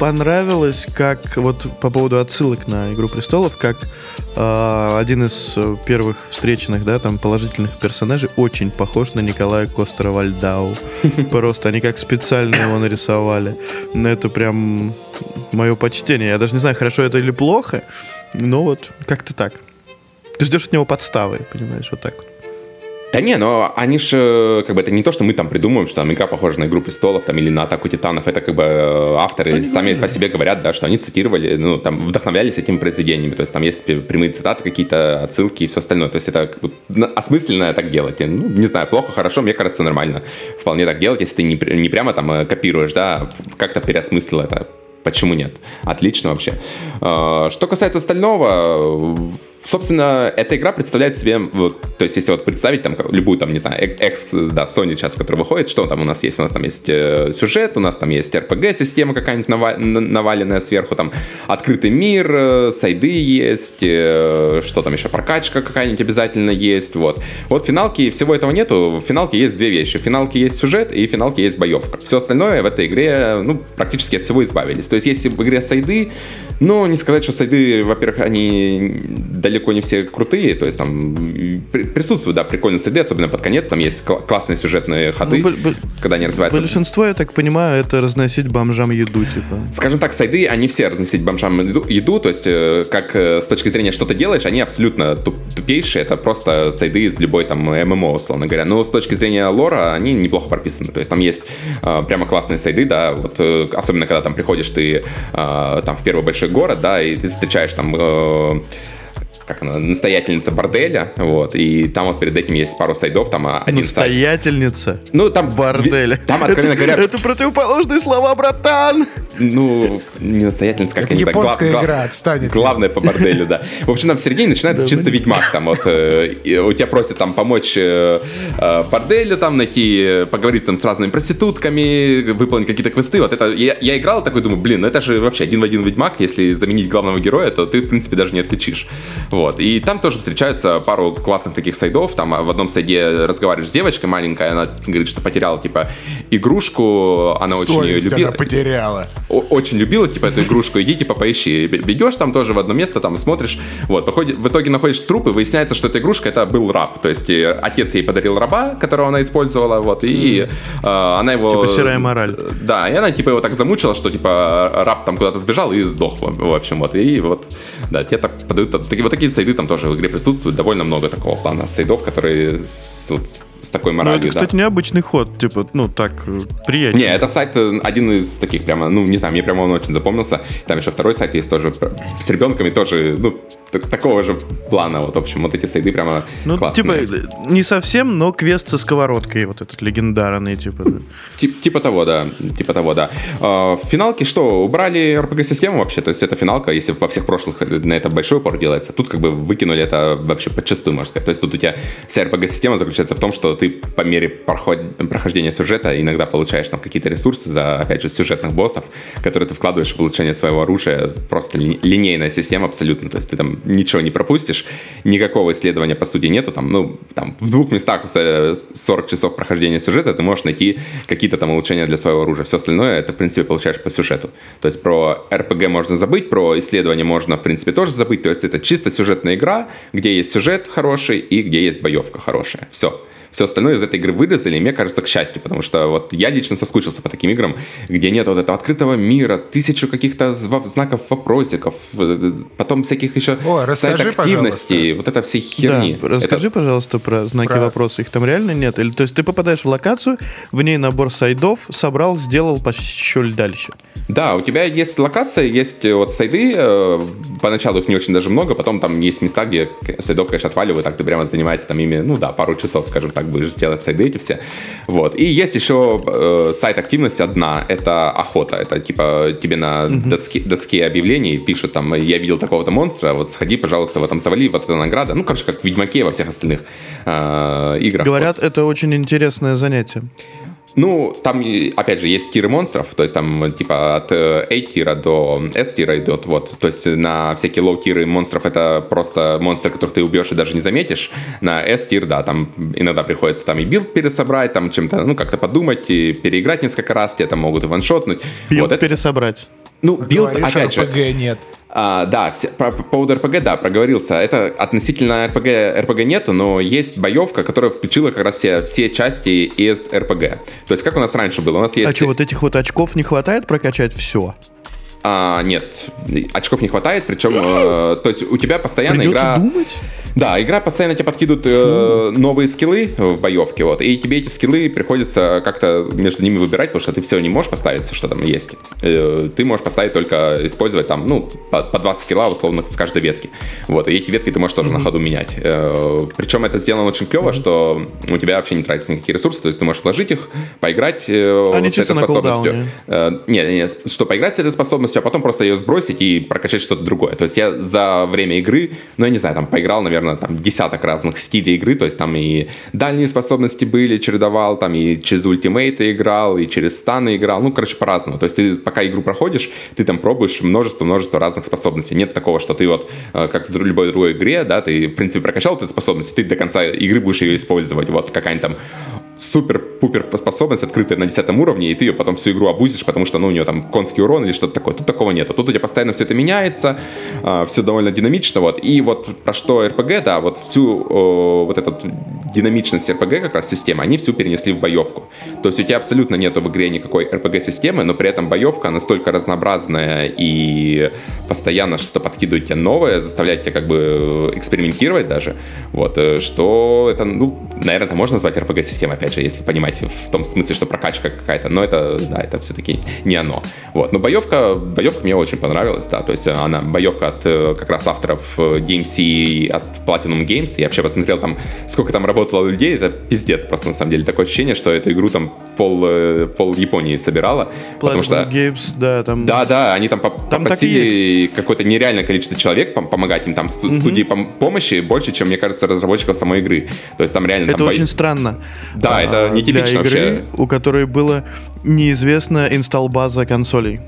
понравилось, как вот по поводу отсылок на Игру престолов, как э, один из первых встреченных, да, там положительных персонажей очень похож на Николая Костера Вальдау. *laughs* Просто они как специально его нарисовали. Ну, Это прям мое почтение. Я даже не знаю, хорошо это или плохо, но вот как-то так. Ты ждешь от него подставы, понимаешь, вот так вот. Да не, но они же, как бы, это не то, что мы там придумываем, что там игра похожа на «Игру престолов» там, или на «Атаку титанов». Это как бы э, авторы Они сами по себе говорят, да, что они цитировали, ну, там, вдохновлялись этими произведениями. То есть там есть пр- прямые цитаты, какие-то отсылки и все остальное. То есть это как бы осмысленно так делать. Ну, не знаю, плохо, хорошо, мне кажется, нормально. Вполне так делать, если ты не, не прямо там э, копируешь, да, а как-то переосмыслил это. Почему нет? Отлично вообще. Что касается остального, собственно, эта игра представляет себе, то есть если вот представить там любую там, не знаю, экс, да, Sony сейчас, который выходит, что там у нас есть? У нас там есть э, сюжет, у нас там есть RPG-система какая-нибудь нава- на- наваленная сверху, там открытый мир, э, сайды есть, э, что там еще, прокачка какая-нибудь обязательно есть, вот. Вот в финалке всего этого нету, в финалке есть две вещи. В финалке есть сюжет и в финалке есть боевка. Все остальное в этой игре, ну, практически от всего избавились. То есть если в игре сайды, ну, не сказать, что сайды, во-первых, они далеко не все крутые, то есть там при- присутствуют, да, прикольные сайды, особенно под конец, там есть кл- классные сюжетные ходы, Ну, б- когда они развиваются. Большинство, я так понимаю, это разносить бомжам еду, типа. Скажем так, сайды, они все разносить бомжам еду, еду, то есть э, как э, с точки зрения что ты делаешь, они абсолютно туп- тупейшие, это просто сайды из любой там ММО, условно говоря. Но с точки зрения лора они неплохо прописаны, то есть там есть э, прямо классные сайды, да, вот особенно когда там приходишь ты там в первый большой город, да, и ты встречаешь там э, как она, настоятельница борделя, вот, и там вот перед этим есть пару сайдов, там а, один сайт. Настоятельница. Ну, там... Борделя. Там, откровенно говоря... Это противоположные слова, братан. Ну, не настоятельница, как я не знаю, японская игра, гла- отстань от Главное по борделю, да. В общем, там в середине начинается чисто ведьмак. Там вот э, у тебя просят там помочь э, э, борделю, там найти, поговорить там с разными проститутками, выполнить какие-то квесты. Вот это я, играл такой, думаю, блин, ну это же вообще один в один ведьмак. Если заменить главного героя, то ты, в принципе, даже не отличишь. Вот. И там тоже встречаются пару классных таких сайдов. Там а, в одном сайде разговариваешь с девочкой маленькая, она говорит, что потеряла, типа, игрушку, она очень ее Совесть любила. она потеряла. О- очень любила, типа, эту игрушку, иди, типа, поищи. Бегешь там тоже в одно место, там, смотришь, вот, в итоге находишь труп, и выясняется, что эта игрушка, это был раб, то есть э, отец ей подарил раба, которого она использовала, вот, и э, она его... Типа серая мораль. Да, и она, типа, его так замучила, что, типа, раб там куда-то сбежал и сдох, в в общем, вот, и вот, да, тебе так подают, такие, вот такие сайды там тоже в игре присутствуют, довольно много такого плана сайдов, которые с, вот, с такой Ну, моралью, это, да. кстати, необычный ход. Типа, ну, так, э, приятнее. Не, это сайт э, один из таких прямо, ну, не знаю, мне прямо он очень запомнился. Там еще второй сайт есть тоже с ребенками тоже, ну, такого же плана, вот, в общем, вот эти сайды прямо Ну, классные. типа, не совсем, но квест со сковородкой, вот этот легендарный, типа. Тип, типа того, да. Типа того, да. А, в финалке что, убрали RPG-систему вообще? То есть это финалка, если во всех прошлых на это большой упор делается, тут как бы выкинули это вообще подчастую, можно сказать. То есть тут у тебя вся RPG-система заключается в том, что ты по мере проход... прохождения сюжета иногда получаешь там какие-то ресурсы за, опять же, сюжетных боссов, которые ты вкладываешь в улучшение своего оружия. Просто ли... линейная система абсолютно. То есть ты там ничего не пропустишь, никакого исследования по сути нету. Там, ну, там в двух местах за 40 часов прохождения сюжета ты можешь найти какие-то там улучшения для своего оружия. Все остальное это, в принципе, получаешь по сюжету. То есть про RPG можно забыть, про исследование можно, в принципе, тоже забыть. То есть это чисто сюжетная игра, где есть сюжет хороший и где есть боевка хорошая. Все все остальное из этой игры вырезали, и мне кажется, к счастью, потому что вот я лично соскучился по таким играм, где нет вот этого открытого мира, тысячу каких-то знаков вопросиков, э, потом всяких еще О, расскажи, активностей, вот это все херни. Да, расскажи, это... пожалуйста, про знаки про... вопроса, их там реально нет? Или, то есть ты попадаешь в локацию, в ней набор сайдов, собрал, сделал, пошел дальше. Да, у тебя есть локация, есть э, вот сайды, э, поначалу их не очень даже много, потом там есть места, где сайдов, конечно, отваливают, так ты прямо занимаешься там ими, ну да, пару часов, скажем так, будешь делать сайды эти все. Вот. И есть еще э, сайт активность одна, это охота. Это типа тебе на mm-hmm. доске, доске объявлений пишут там, я видел такого-то монстра, вот сходи, пожалуйста, в этом завали, вот эта награда. Ну, короче, как в Ведьмаке во всех остальных э, играх. Говорят, вот. это очень интересное занятие. Ну, там, опять же, есть тиры монстров, то есть там типа от э, A-тира до S-тира идет, вот. То есть на всякие лоу-тиры монстров это просто монстры, которых ты убьешь и даже не заметишь. На S-tier, да, там иногда приходится там и build пересобрать, там чем-то, ну, как-то подумать, и переиграть несколько раз, тебе там могут и one-shot нуть. Build вот, пересобрать. Ну, build, опять же... RPG нет. А, да, все, по, по поводу РПГ, да, проговорился. Это относительно РПГ, РПГ нету, но есть боевка, которая включила как раз все, все части из РПГ. То есть как у нас раньше было? У нас есть... А что, вот этих вот очков не хватает прокачать все? А, нет, очков не хватает, причем, э, то есть у тебя постоянно Придется игра... думать? Да, игра постоянно тебе подкидывает э, новые скиллы в боевке, вот, и тебе эти скиллы приходится как-то между ними выбирать, потому что ты все не можешь поставить, что там есть. Э, ты можешь поставить только использовать там, ну, по, по 20 скилла, условно, в каждой ветке. Вот, и эти ветки ты можешь тоже mm-hmm. на ходу менять. Э, причем это сделано очень клево, mm-hmm. что у тебя вообще не тратятся никакие ресурсы, то есть ты можешь вложить их, поиграть э, Они с этой способностью. Э, нет, нет, что поиграть с этой способностью, а потом просто ее сбросить и прокачать что-то другое. То есть я за время игры, ну, я не знаю, там поиграл, наверное, наверное, там десяток разных стилей игры, то есть там и дальние способности были, чередовал, там и через ультимейты играл, и через станы играл, ну, короче, по-разному. То есть ты пока игру проходишь, ты там пробуешь множество-множество разных способностей. Нет такого, что ты вот, э, как в любой другой игре, да, ты, в принципе, прокачал эту способность, ты до конца игры будешь ее использовать. Вот какая-нибудь там супер-пупер способность, открытая на 10 уровне, и ты ее потом всю игру обузишь, потому что, ну, у нее там конский урон или что-то такое. Тут такого нет. Тут у тебя постоянно все это меняется, э, все довольно динамично, вот. И вот про что RPG, да, вот всю э, вот эту динамичность RPG как раз системы, они всю перенесли в боевку. То есть у тебя абсолютно нету в игре никакой RPG-системы, но при этом боевка настолько разнообразная и постоянно что-то подкидывает тебе новое, заставляет тебя как бы экспериментировать даже, вот, э, что это, ну, наверное, это можно назвать RPG-системой, опять опять же, если понимать в том смысле, что прокачка какая-то, но это, да, это все-таки не оно. Вот, но боевка, боевка мне очень понравилась, да, то есть она боевка от э, как раз авторов э, DMC, от Platinum Games, я вообще посмотрел там, сколько там работало людей, это пиздец просто на самом деле, такое ощущение, что эту игру там пол, э, пол Японии собирала, Platinum потому что... Games, да, там... Да, да, они там, там попросили какое-то нереальное количество человек помогать им там, угу. студии помощи больше, чем, мне кажется, разработчиков самой игры. То есть там реально... Это там очень бо... странно. Да, это а, нетипично для игры, вообще. у которой было неизвестно инсталл-база консолей.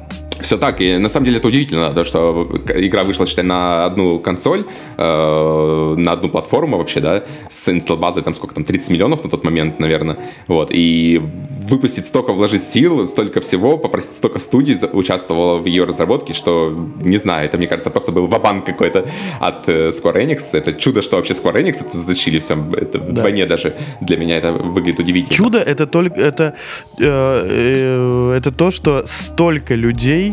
Все так, и на самом деле это удивительно, то, что игра вышла, считай, на одну консоль, э, на одну платформу вообще, да, с инсталл-базой там сколько там, 30 миллионов на тот момент, наверное, вот, и выпустить столько, вложить сил, столько всего, попросить столько студий участвовало в ее разработке, что, не знаю, это, мне кажется, просто был вабанк какой-то от э, Square Enix, это чудо, что вообще Square Enix это затащили все, это да. вдвойне даже для меня это выглядит удивительно. Чудо это только, это, э, э, это то, что столько людей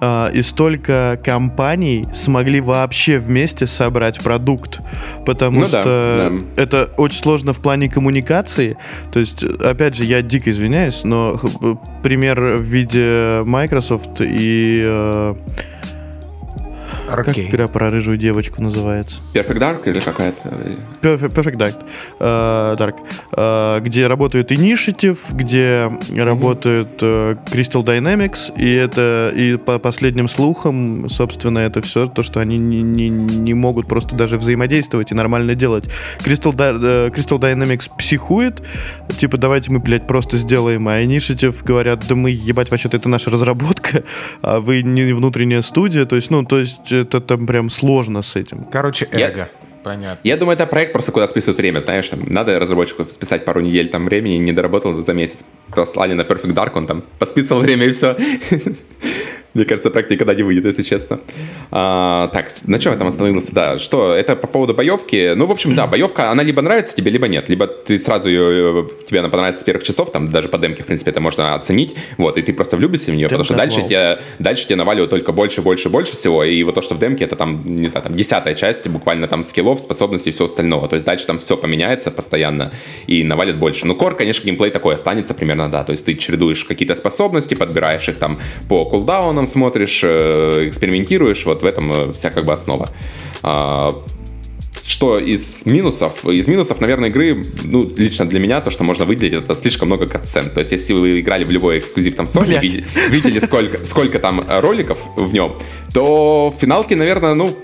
э, и столько компаний смогли вообще вместе собрать продукт. Потому ну, что да, да. это очень сложно в плане коммуникации. То есть, опять же, я дико извиняюсь, но пример в виде Microsoft и... Э, Как Окей. игра про рыжую девочку называется? Perfect Dark или какая-то? Perfect, Perfect Dark, э, Dark, э, где работает Initiative, где работает э, Crystal Dynamics, и это и по последним слухам, собственно, это все то, что они не, не, не могут просто даже взаимодействовать и нормально делать. Crystal, э, Crystal Dynamics психует, типа давайте мы, блядь, просто сделаем, а Initiative говорят, да мы, ебать, вообще-то это наша разработка, а вы не внутренняя студия, то есть, ну, то есть это там прям сложно с этим. Короче, Я- эго. Понятно. Я думаю, это проект просто куда списывают время, знаешь, там, надо разработчику списать пару недель там времени, не доработал за месяц, послали на Perfect Dark, он там посписывал время и все. *laughs* Мне кажется, проект никогда не выйдет, если честно. А, так, на чем я там остановился? Да, что, это по поводу боевки. Ну, в общем, да, боевка, она либо нравится тебе, либо нет. Либо ты сразу ее, тебе она понравится с первых часов, там даже по демке, в принципе, это можно оценить. Вот, и ты просто влюбишься в нее, потому что дальше тебе, дальше тебе наваливают только больше, больше, больше всего. И вот то, что в демке, это там, не знаю, там десятая часть буквально там скиллов, способностей и всего остального. То есть дальше там все поменяется постоянно и навалит больше. Ну, кор, конечно, геймплей такой останется примерно, да. То есть ты чередуешь какие-то способности, подбираешь их там по кулдаунам, смотришь, э, экспериментируешь. Вот в этом э, вся как бы основа. А, что из минусов? Из минусов, наверное, игры, ну, лично для меня, то, что можно выделить, это слишком много катсцен. То есть, если вы играли в любой эксклюзив там Sony, видели, видели сколько, сколько там э, роликов в нем, то финалки, наверное, ну,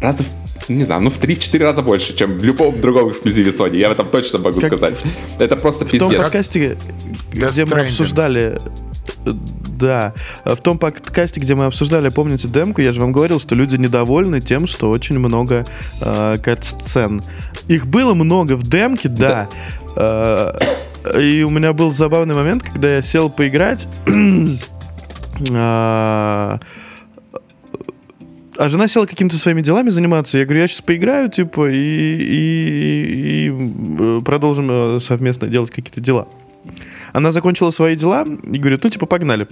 раза в не знаю, ну в 3-4 раза больше, чем в любом другом эксклюзиве Sony. Я в этом точно могу Как сказать. Это просто В том пиздец. подкасте, Death где мы обсуждали... Да, в том подкасте, где мы обсуждали, помните, демку, я же вам говорил, что люди недовольны тем, что очень много э, кат-сцен. Их было много в демке, да. Э, и у меня был забавный момент, когда я сел поиграть. а, *clears throat* а жена села какими-то своими делами заниматься. Я говорю, я сейчас поиграю, типа, и, и- и, э, продолжим совместно делать какие-то дела. Она закончила свои дела и говорит, ну, типа, погнали.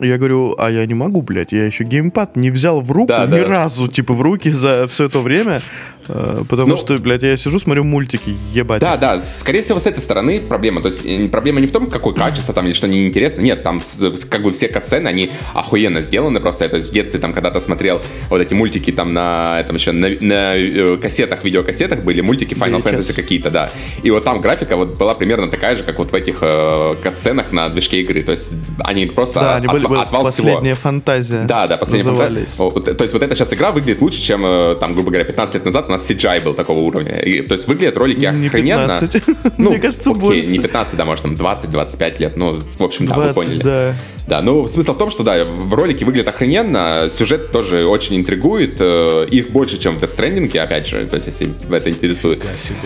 Я говорю, а я не могу, блядь, я еще геймпад не взял в руку Да, ни да. разу, типа, в руки за все это время, *laughs* потому Ну, что, блядь, я сижу, смотрю мультики, ебать. Да, да, скорее всего, с этой стороны проблема. То есть э, проблема не в том, какое качество там или что неинтересно. Нет, там как бы все катсцены, они охуенно сделаны просто. Я, то есть в детстве там когда-то смотрел вот эти мультики там на этом еще на, на, э, кассетах, видеокассетах были мультики Final VHS. Fantasy какие-то, да. И вот там графика вот была примерно такая же, как вот в этих э, катсценах на движке игры. То есть они просто Да, они были, отва- были отвал последняя всего. фантазия. Да, да, последняя назывались. фантазия. То есть вот эта сейчас игра выглядит лучше, чем э, там, грубо говоря, 15 лет назад у нас CGI был такого уровня. И, то есть выглядят ролики Не охрененно. 15. *laughs* Ну, Мне кажется, окей, больше. не 15, да, может, там 20-25 лет. Ну, в общем, да, вы 20, поняли. да. Да, ну, смысл в том, что, да, в ролике выглядит охрененно, сюжет тоже очень интригует, э, их больше, чем в Stranding, опять же, то есть, если это интересует.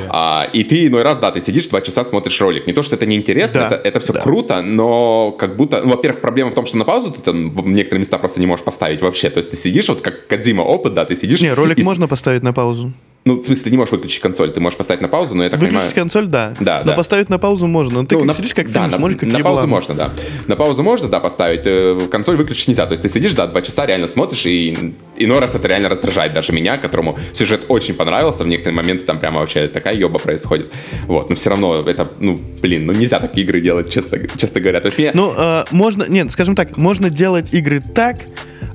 А, и ты иной раз, да, ты сидишь два часа, смотришь ролик. Не то, что это неинтересно, Да, это, это все да. круто, но как будто, ну, во-первых, проблема в том, что на паузу ты там в некоторые места просто не можешь поставить вообще. То есть ты сидишь, вот как Кадзима опыт, да, ты сидишь... Не, ролик и можно поставить на паузу. Ну, в смысле, ты не можешь выключить консоль, ты можешь поставить на паузу, но я так понимаю... Выключить консоль, да. Да, Но да. поставить на паузу можно. Но ты как на- сидишь, как да, фильм на, смотришь, как на паузу еблан. можно, да. На паузу можно, да, поставить. э, Консоль выключить нельзя. То есть ты сидишь, да, два часа реально смотришь, и иной раз это реально раздражает даже меня, которому сюжет очень понравился. В некоторые моменты там прямо вообще такая ёба происходит. Вот, но все равно это, ну, блин, ну нельзя такие игры делать, честно, честно говоря. То есть мне... Ну, э, можно, нет, скажем так, можно делать игры так,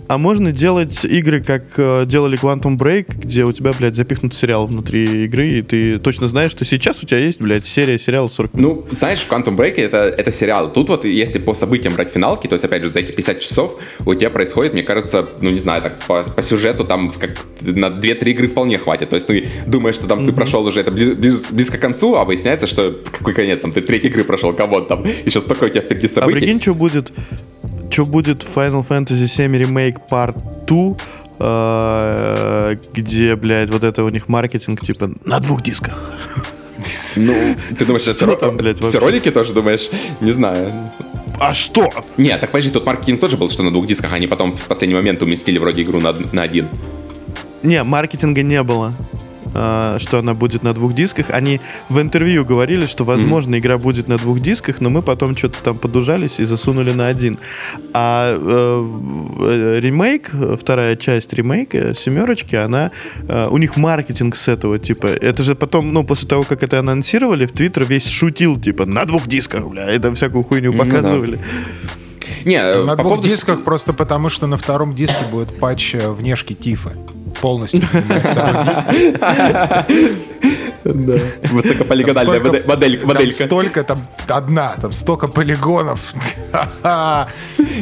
а можно делать игры, как э, делали Quantum Break, где у тебя, блядь, запихнут сериал внутри игры, и ты точно знаешь, что сейчас у тебя есть, блядь, серия сериала 40 минут. Ну, знаешь, в Quantum Break это, это сериал. Тут вот, если по событиям брать финалки, то есть, опять же, за эти 50 часов у тебя происходит, мне кажется, ну, не знаю, так, по, по сюжету там как на 2-3 игры вполне хватит. То есть, ты думаешь, что там ты прошел уже это бли- близ- близко к концу, а выясняется, что какой конец, там, ты третьей игры прошел, кого там, еще столько у тебя впереди А событий. прикинь, что будет, что будет в Final Fantasy VII Remake Part 2, э, где, блядь, вот это у них маркетинг, типа, на двух дисках. Ну, ты думаешь, это Что ро- там, блядь, все ролики тоже думаешь? Не знаю. А что? Нет, так подожди, тут маркетинг тоже был, что на двух дисках, они потом в последний момент уместили вроде игру на, на один. Не, маркетинга не было. А, что она будет на двух дисках. Они в интервью говорили, что, возможно, игра будет на двух дисках, но мы потом что-то там подужались и засунули на один. А э, э, ремейк, э, вторая часть ремейка, семерочки, она... э, у них маркетинг с этого, типа... Это же потом, ну, после того, как это анонсировали, в Твиттер весь шутил, типа, на двух дисках, бля, это всякую хуйню Ну да. Не, э, На по двух поводу... дисках просто потому, что на втором диске будет патч э, внешки Тифа. Полностью *laughs* диск. Высокополигональная Столько- модель, модель- Там моделька. столько, там одна, там столько полигонов.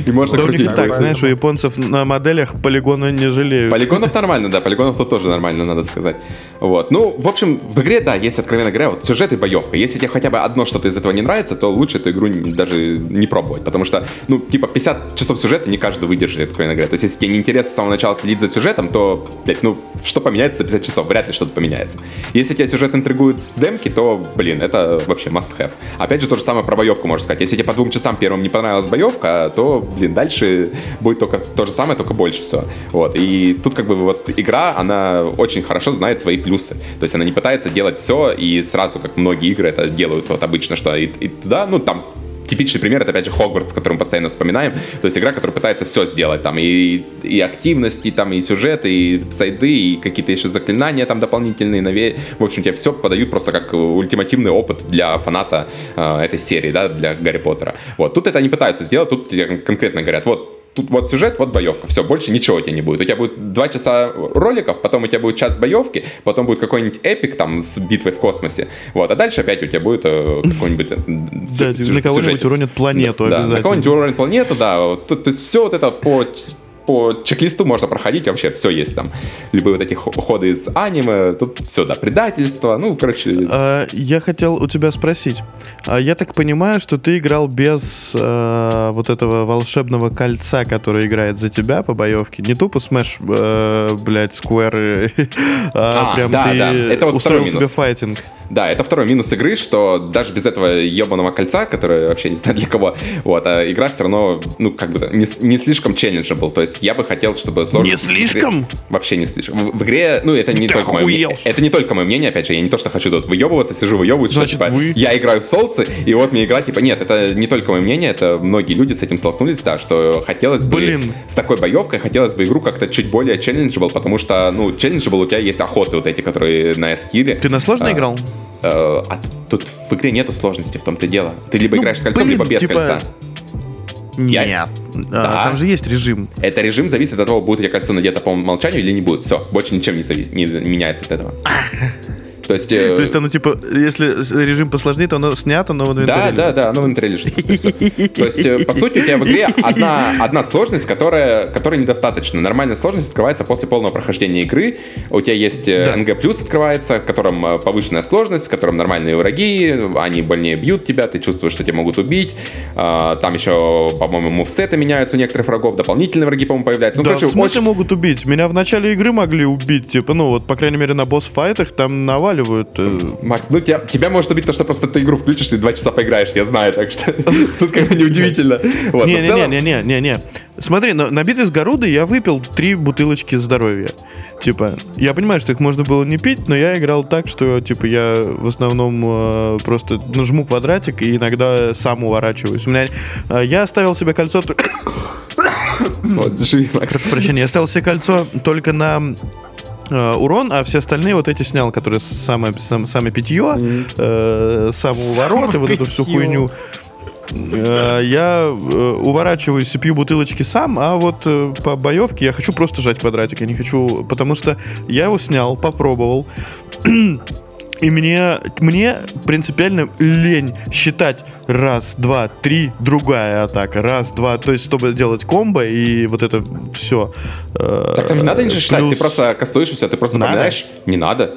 И можно Да крутить. так, поэтому- знаешь, у японцев на моделях полигоны не жалеют. Полигонов нормально, да, полигонов тут тоже нормально, надо сказать. Вот. Ну, в общем, в игре, да, есть, откровенно говоря, вот сюжет и боевка. Если тебе хотя бы одно что-то из этого не нравится, то лучше эту игру даже не пробовать, потому что, ну, типа, 50 часов сюжета не каждый выдержит, откровенно говоря. То есть, если тебе не интересно с самого начала следить за сюжетом, то, блядь, ну, что поменяется за 50 часов? Вряд ли что-то поменяется. Если тебя сюжет интригует с демки, то, блин, это вообще must have. Опять же, то же самое про боевку можно сказать. Если тебе по двум часам первым не понравилась боевка, то, блин, дальше будет только то же самое, только больше все. Вот. И тут как бы вот игра, она очень хорошо знает свои плюсы. То есть она не пытается делать все и сразу, как многие игры это делают вот обычно, что и, и туда, ну, там Типичный пример это опять же Хогвартс, который мы постоянно вспоминаем. То есть игра, которая пытается все сделать. Там и, и активность, и там и сюжет, и сайды, и какие-то еще заклинания там дополнительные. Наве... В общем, тебе все подают просто как ультимативный опыт для фаната э, этой серии, да, для Гарри Поттера. Вот. Тут это они пытаются сделать, тут тебе конкретно говорят, вот Тут вот сюжет, вот боевка. Все, больше ничего у тебя не будет. У тебя будет два часа роликов, потом у тебя будет час боевки, потом будет какой-нибудь эпик там с битвой в космосе. Вот, а дальше опять у тебя будет э, какой-нибудь... э, Да, на кого-нибудь уронят планету Да, да, обязательно. кого-нибудь уронят планету, да. То есть все вот это по по чек-листу можно проходить, вообще все есть там. Любые вот эти хо- ходы из аниме, тут все, да, предательство, ну, короче, А, я хотел у тебя спросить. А, я так понимаю, что ты играл без э, вот этого волшебного кольца, которое играет за тебя по боевке. Не тупо Smash, э, блядь, Square, *laughs* а, А, прям да, ты да. Это вот устроил себе файтинг. Да, это второй минус игры, что даже без этого ебаного кольца, которое вообще не знаю для кого, вот, а игра все равно, ну, как бы, не, не слишком челленджабл. То есть я бы хотел, чтобы сложность... Не в игре- слишком? Вообще не слишком. В, в игре, ну, это не Ты только мое мнение. Это не только мое мнение, опять же, я не то, что хочу тут выебываться, сижу выебываюсь, что, Значит, типа, вы. я играю в солнце, и вот мне игра, типа, нет, это не только мое мнение, это многие люди с этим столкнулись, да, что хотелось бы Блин. с такой боевкой, хотелось бы игру как-то чуть более челленджабл, потому что, ну, челленджабл у тебя есть охоты вот эти, которые на скилле. Ты на сложно А, играл? Э, а тут в игре нету сложности, в том-то дело. Ты либо Ну, играешь с кольцом, блин, либо без типа- кольца. Нет. я- А, Да. Там же есть режим. Это режим зависит от того, будет у тебя кольцо надето по умолчанию или не будет. Все, больше ничем не, зависит, не меняется от этого. *laughs* То есть... э, То есть оно типа, если режим посложнее, то оно снято, но в Да, инвентаре. да, да, оно в инвентаре лежит. То есть, э, по сути, у тебя в игре одна, одна сложность, которая, которой недостаточно. Нормальная сложность открывается после полного прохождения игры. У тебя есть э, Да. NG+, открывается, в котором э, повышенная сложность, в котором нормальные враги, они больнее бьют тебя, ты чувствуешь, что тебя могут убить. А, Там еще, по-моему, мувсеты меняются у некоторых врагов, дополнительные враги, по-моему, появляются. Ну, Да, короче, в смысле очень- могут убить? Меня в начале игры могли убить, типа, ну вот, по крайней мере, на босс-файтах там наваливают. Э, Макс, ну тебя, тебя может убить то, что просто ты игру включишь и два часа поиграешь, я знаю, так что *laughs* тут как бы неудивительно. Не-не-не-не-не-не. Смотри, на, на битве с Горудой я выпил три бутылочки здоровья. Типа, я понимаю, что их можно было не пить, но я играл так, что, типа, я в основном э, просто нажму квадратик и иногда сам уворачиваюсь. У меня, э, я оставил себе кольцо... *coughs* Вот, живи, Макс. Прошу прощения, я оставил себе кольцо только на э, урон, а все остальные вот эти снял, которые самое, сам- самое питье, э, самоуворот и вот эту всю хуйню. Э, Я э, уворачиваюсь и пью бутылочки сам, а вот э, по боевке я хочу просто жать квадратик. Я не хочу, потому что я его снял, попробовал. *clears throat* И мне, мне принципиально лень считать раз, два, три, другая атака, раз, два, то есть чтобы делать комбо и вот это все. Так там не надо ничего считать, ты просто кастуешь и все, ты просто запоминаешь. Не надо.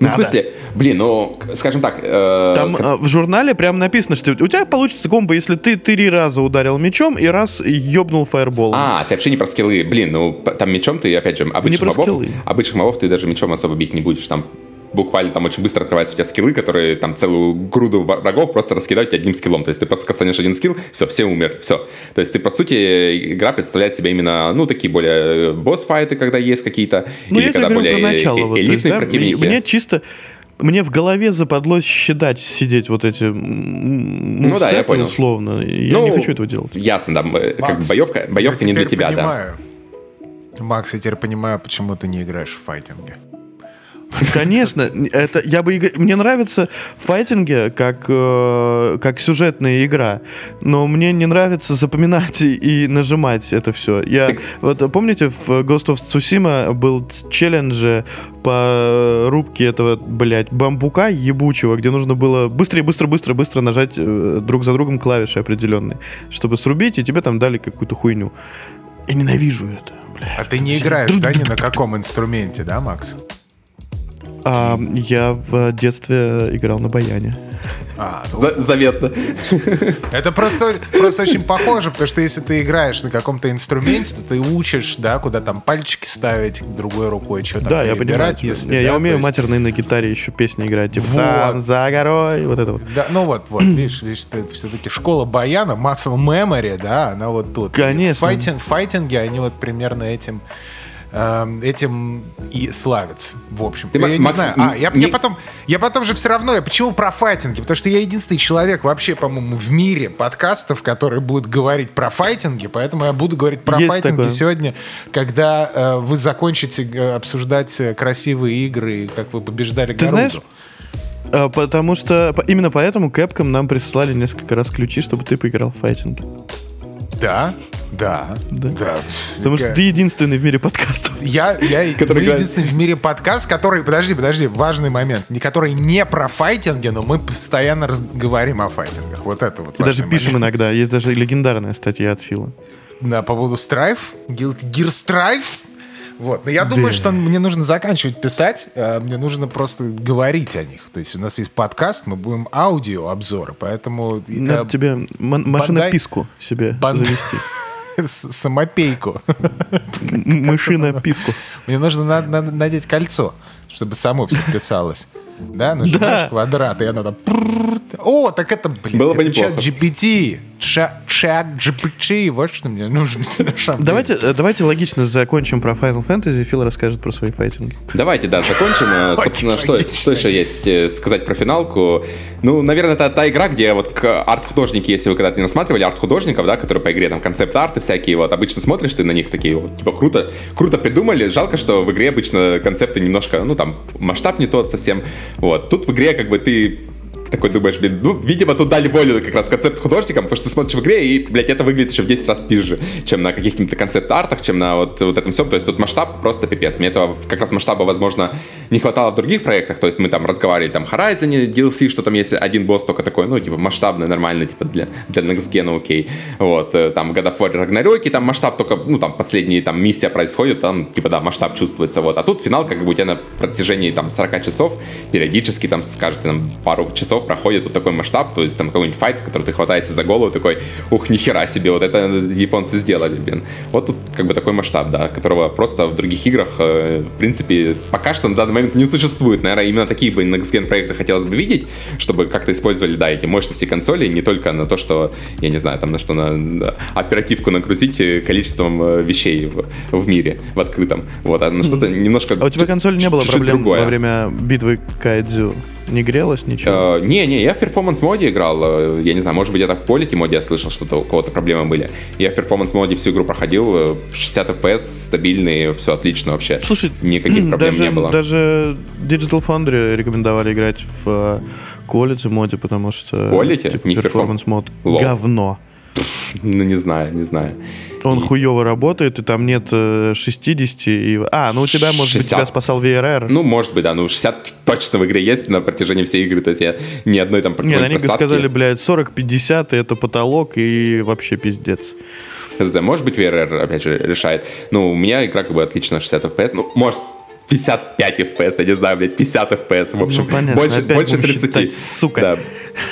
Ну, в смысле, блин, ну, скажем так, э, Там э, в журнале прям написано, что у тебя получится комбо, если ты три раза ударил мечом и раз ёбнул фаерболом. А, ты вообще не про скиллы. Блин, ну, там мечом ты, опять же, обычных мобов, скиллы. обычных мобов ты даже мечом особо бить не будешь. Там буквально там очень быстро открываются у тебя скиллы, которые там целую груду врагов просто раскидают тебе одним скиллом. То есть ты просто кастанешь один скилл, все, все умер, все. То есть ты, по сути, игра представляет себе именно, ну, такие более босс-файты, когда есть какие-то, Ну, или я когда более про начало. э- вот, элитные есть, да, противники. Мне чисто... Мне в голове западлось считать, сидеть вот эти м, Ну да, я понял. условно. Я Ну, не хочу этого делать. Ясно, да, как бы Макс, боевка, боевка я не для тебя, да. понимаю. Макс, я теперь понимаю, почему ты не играешь в файтинге. *laughs* Конечно, это я бы мне нравится файтинги как э, как сюжетная игра, но мне не нравится запоминать и, и нажимать это все. Я вот помните в Ghost of Tsushima был челлендж по рубке этого, блядь, бамбука ебучего, где нужно было быстрее, быстро, быстро, быстро нажать э, друг за другом клавиши определенные, чтобы срубить, и тебе там дали какую-то хуйню. Я ненавижу это. бля. А ты не играешь, да, ни на каком инструменте, да, Макс? А, я в детстве играл на баяне. А, ну, За- заветно. это просто, просто очень похоже, потому что если ты играешь на каком-то инструменте, то ты учишь, да, куда там пальчики ставить другой рукой, что там Да, я понимаю. если, Не, да, я умею есть- матерные на гитаре еще песни играть. Типа Вот. «Там за горой, вот это вот. Да, ну вот, вот, *clears throat* видишь, видишь, ты все-таки школа баяна, muscle memory, да, она вот тут. Конечно. Файтинг, файтинги, они вот примерно этим эм, этим и славятся, в общем. Ты, я Макс, не знаю. А, я, не- я потом, я потом же все равно, я почему про файтинги? Потому что я единственный человек вообще, по-моему, в мире подкастов, который будет говорить про файтинги, поэтому я буду говорить про Есть файтинги такое. сегодня, когда э, вы закончите э, обсуждать э, красивые игры, и как вы побеждали Ты Гаруду. знаешь, потому что именно поэтому Capcom нам прислали несколько раз ключи, чтобы ты поиграл в файтинги. Да, да, Да. да. Потому что ты единственный в мире подкастов. Я, я *laughs* Который мы единственный в мире подкаст, который, подожди, подожди, важный момент, который не про файтинги, но мы постоянно раз- говорим о файтингах. Вот это вот. И даже важный пишем момент. иногда. Есть даже легендарная статья от Фила. Да, по поводу Strife, Guilty Gear Strife. Вот, но я думаю, что мне нужно заканчивать писать, а мне нужно просто говорить о них. То есть у нас есть подкаст, мы будем аудио-обзоры, поэтому это Надо тебе машинописку себе завести. *laughs* самопейку. М- Мышинописку. Мне нужно надеть кольцо, чтобы само все писалось. Да, нажимаешь квадрат, и оно там... О, так это, блин, Было бы это чат неплохо. GPT. Ча- Чат GPT, вот что мне нужно. Давайте, давайте логично закончим про Final Fantasy. Фил расскажет про свои файтинги. Давайте, да, закончим. Собственно, что, что еще есть сказать про финалку? Ну, наверное, это та игра, где вот арт-художники, если вы когда-то не рассматривали арт-художников, да, которые по игре там концепт-арты всякие, вот обычно смотришь ты на них такие, вот, типа, круто, круто придумали. Жалко, что в игре обычно концепты немножко, ну, там, масштаб не тот совсем. Вот. Тут в игре как бы ты такой думаешь, блин, ну, видимо, тут дали волю как раз концепт художникам, потому что ты смотришь в игре, и, блядь, это выглядит еще в 10 раз пизже, чем на каких-то концепт-артах, чем на вот, вот этом всем. То есть тут масштаб просто пипец. Мне этого как раз масштаба, возможно, не хватало в других проектах. То есть мы там разговаривали, там, Horizon, DLC, что там есть один босс только такой, ну, типа, масштабный, нормальный, типа, для, для Next Gen, окей. Вот, э, там, God of War, Ragnarok, там масштаб только, ну, там, последние, там, миссия происходит, там, типа, да, масштаб чувствуется, вот. А тут финал, как бы, у тебя на протяжении, там, 40 часов периодически, там, с каждой, там, пару часов проходит вот такой масштаб, то есть, там, какой-нибудь файт, который ты хватаешься за голову, такой, ух, нихера себе, вот это японцы сделали, блин. Вот тут, как бы, такой масштаб, да, которого просто в других играх, э, в принципе, пока что на данный момент не существует. Наверное, именно такие бы Next проекты хотелось бы видеть, чтобы как-то использовали, да, эти мощности консолей, не только на то, что, я не знаю, там, на что на, оперативку нагрузить э, количеством э, вещей в, в мире, в открытом. Вот, а на что-то немножко... А у тебя консоль не было проблем другое. во время битвы Кайдзю? Не грелась ничего? Э, Не-не, я в performance mode е играл. э, Я не знаю, может быть, это в Quality mode е я слышал, что у кого-то проблемы были. Я в performance mode е всю игру проходил. э, 60 FPS, стабильные, все отлично вообще. Слушай, Никаких *clears throat* проблем даже, не было. даже Digital Foundry рекомендовали играть в э, Quality mode е, потому что Quality? типа, Не в Ну, не знаю, не знаю. Он И- хуево работает, и там нет э, 60 и... А, ну у тебя, может быть, 60. тебя спасал VRR. Ну, может быть, да. Ну, 60 точно в игре есть на протяжении всей игры. То есть я ни одной там Нет, какой-нибудь они просадки- сказали, блядь, 40-50, и это потолок, и вообще пиздец. Может быть, VRR, опять же, решает. Ну, у меня игра как бы отлично 60 FPS. Ну, может, 55 FPS, я не знаю, блядь, 50 FPS, в общем, Ну, понятно, больше, опять больше будем 30. считать, сука. Да.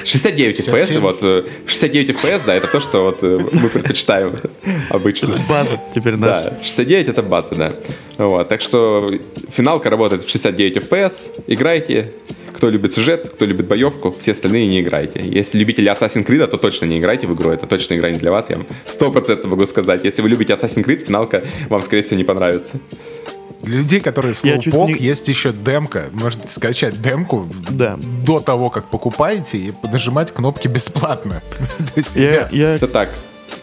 69 FPS, 57. вот, э, 69 FPS, да, это то, что вот э, мы предпочитаем *laughs* обычно. База теперь наша. Да, 69 это база, да. Вот, так что финалка работает в 69 FPS. Играйте. Кто любит сюжет, кто любит боевку, все остальные не играйте. Если любители Assassin's Creed, то точно не играйте в игру. Это точно игра не для вас, я вам 100% могу сказать. Если вы любите Assassin's Creed, финалка вам, скорее всего, не понравится. Для людей, которые слоупок, не- есть еще демка. Можете скачать демку Да. до того, как покупаете, и нажимать кнопки бесплатно. *laughs* Есть, Я, я, Это так.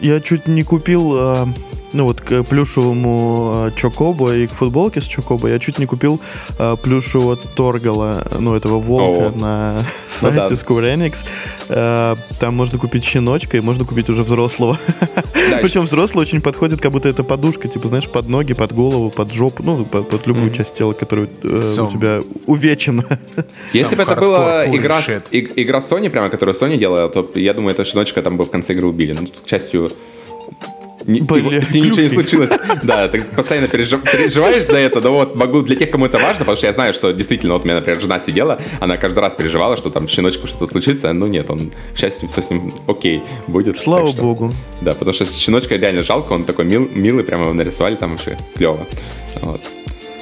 я чуть не купил э, ну вот к плюшевому э, Чокобо и к футболке с Чокобо я чуть не купил э, плюшевого Торгала, ну этого волка О. на *laughs* Ну *laughs* сайте да. Square Enix. Э, там можно купить щеночка и можно купить уже взрослого. *laughs* Причем взрослый очень подходит, как будто это подушка, типа, знаешь, под ноги, под голову, под жопу, ну, под, под любую часть тела, которая э, у тебя увечена. Если бы это была игра, игра Sony, прямо, которую Sony делала, то я думаю, эта щеночка там бы в конце игры убили. Но тут, к счастью, не- с ней ничего не случилось. Да, ты постоянно пережив- переживаешь за это, но вот могу для тех, кому это важно, потому что я знаю, что действительно, вот у меня, например, жена сидела, она каждый раз переживала, что там щеночку что-то случится, ну нет, он, к счастью, все с ним окей будет. Слава что- богу. Да, потому что щеночка реально жалко, он такой мил- милый, прямо его нарисовали там вообще клево. Вот.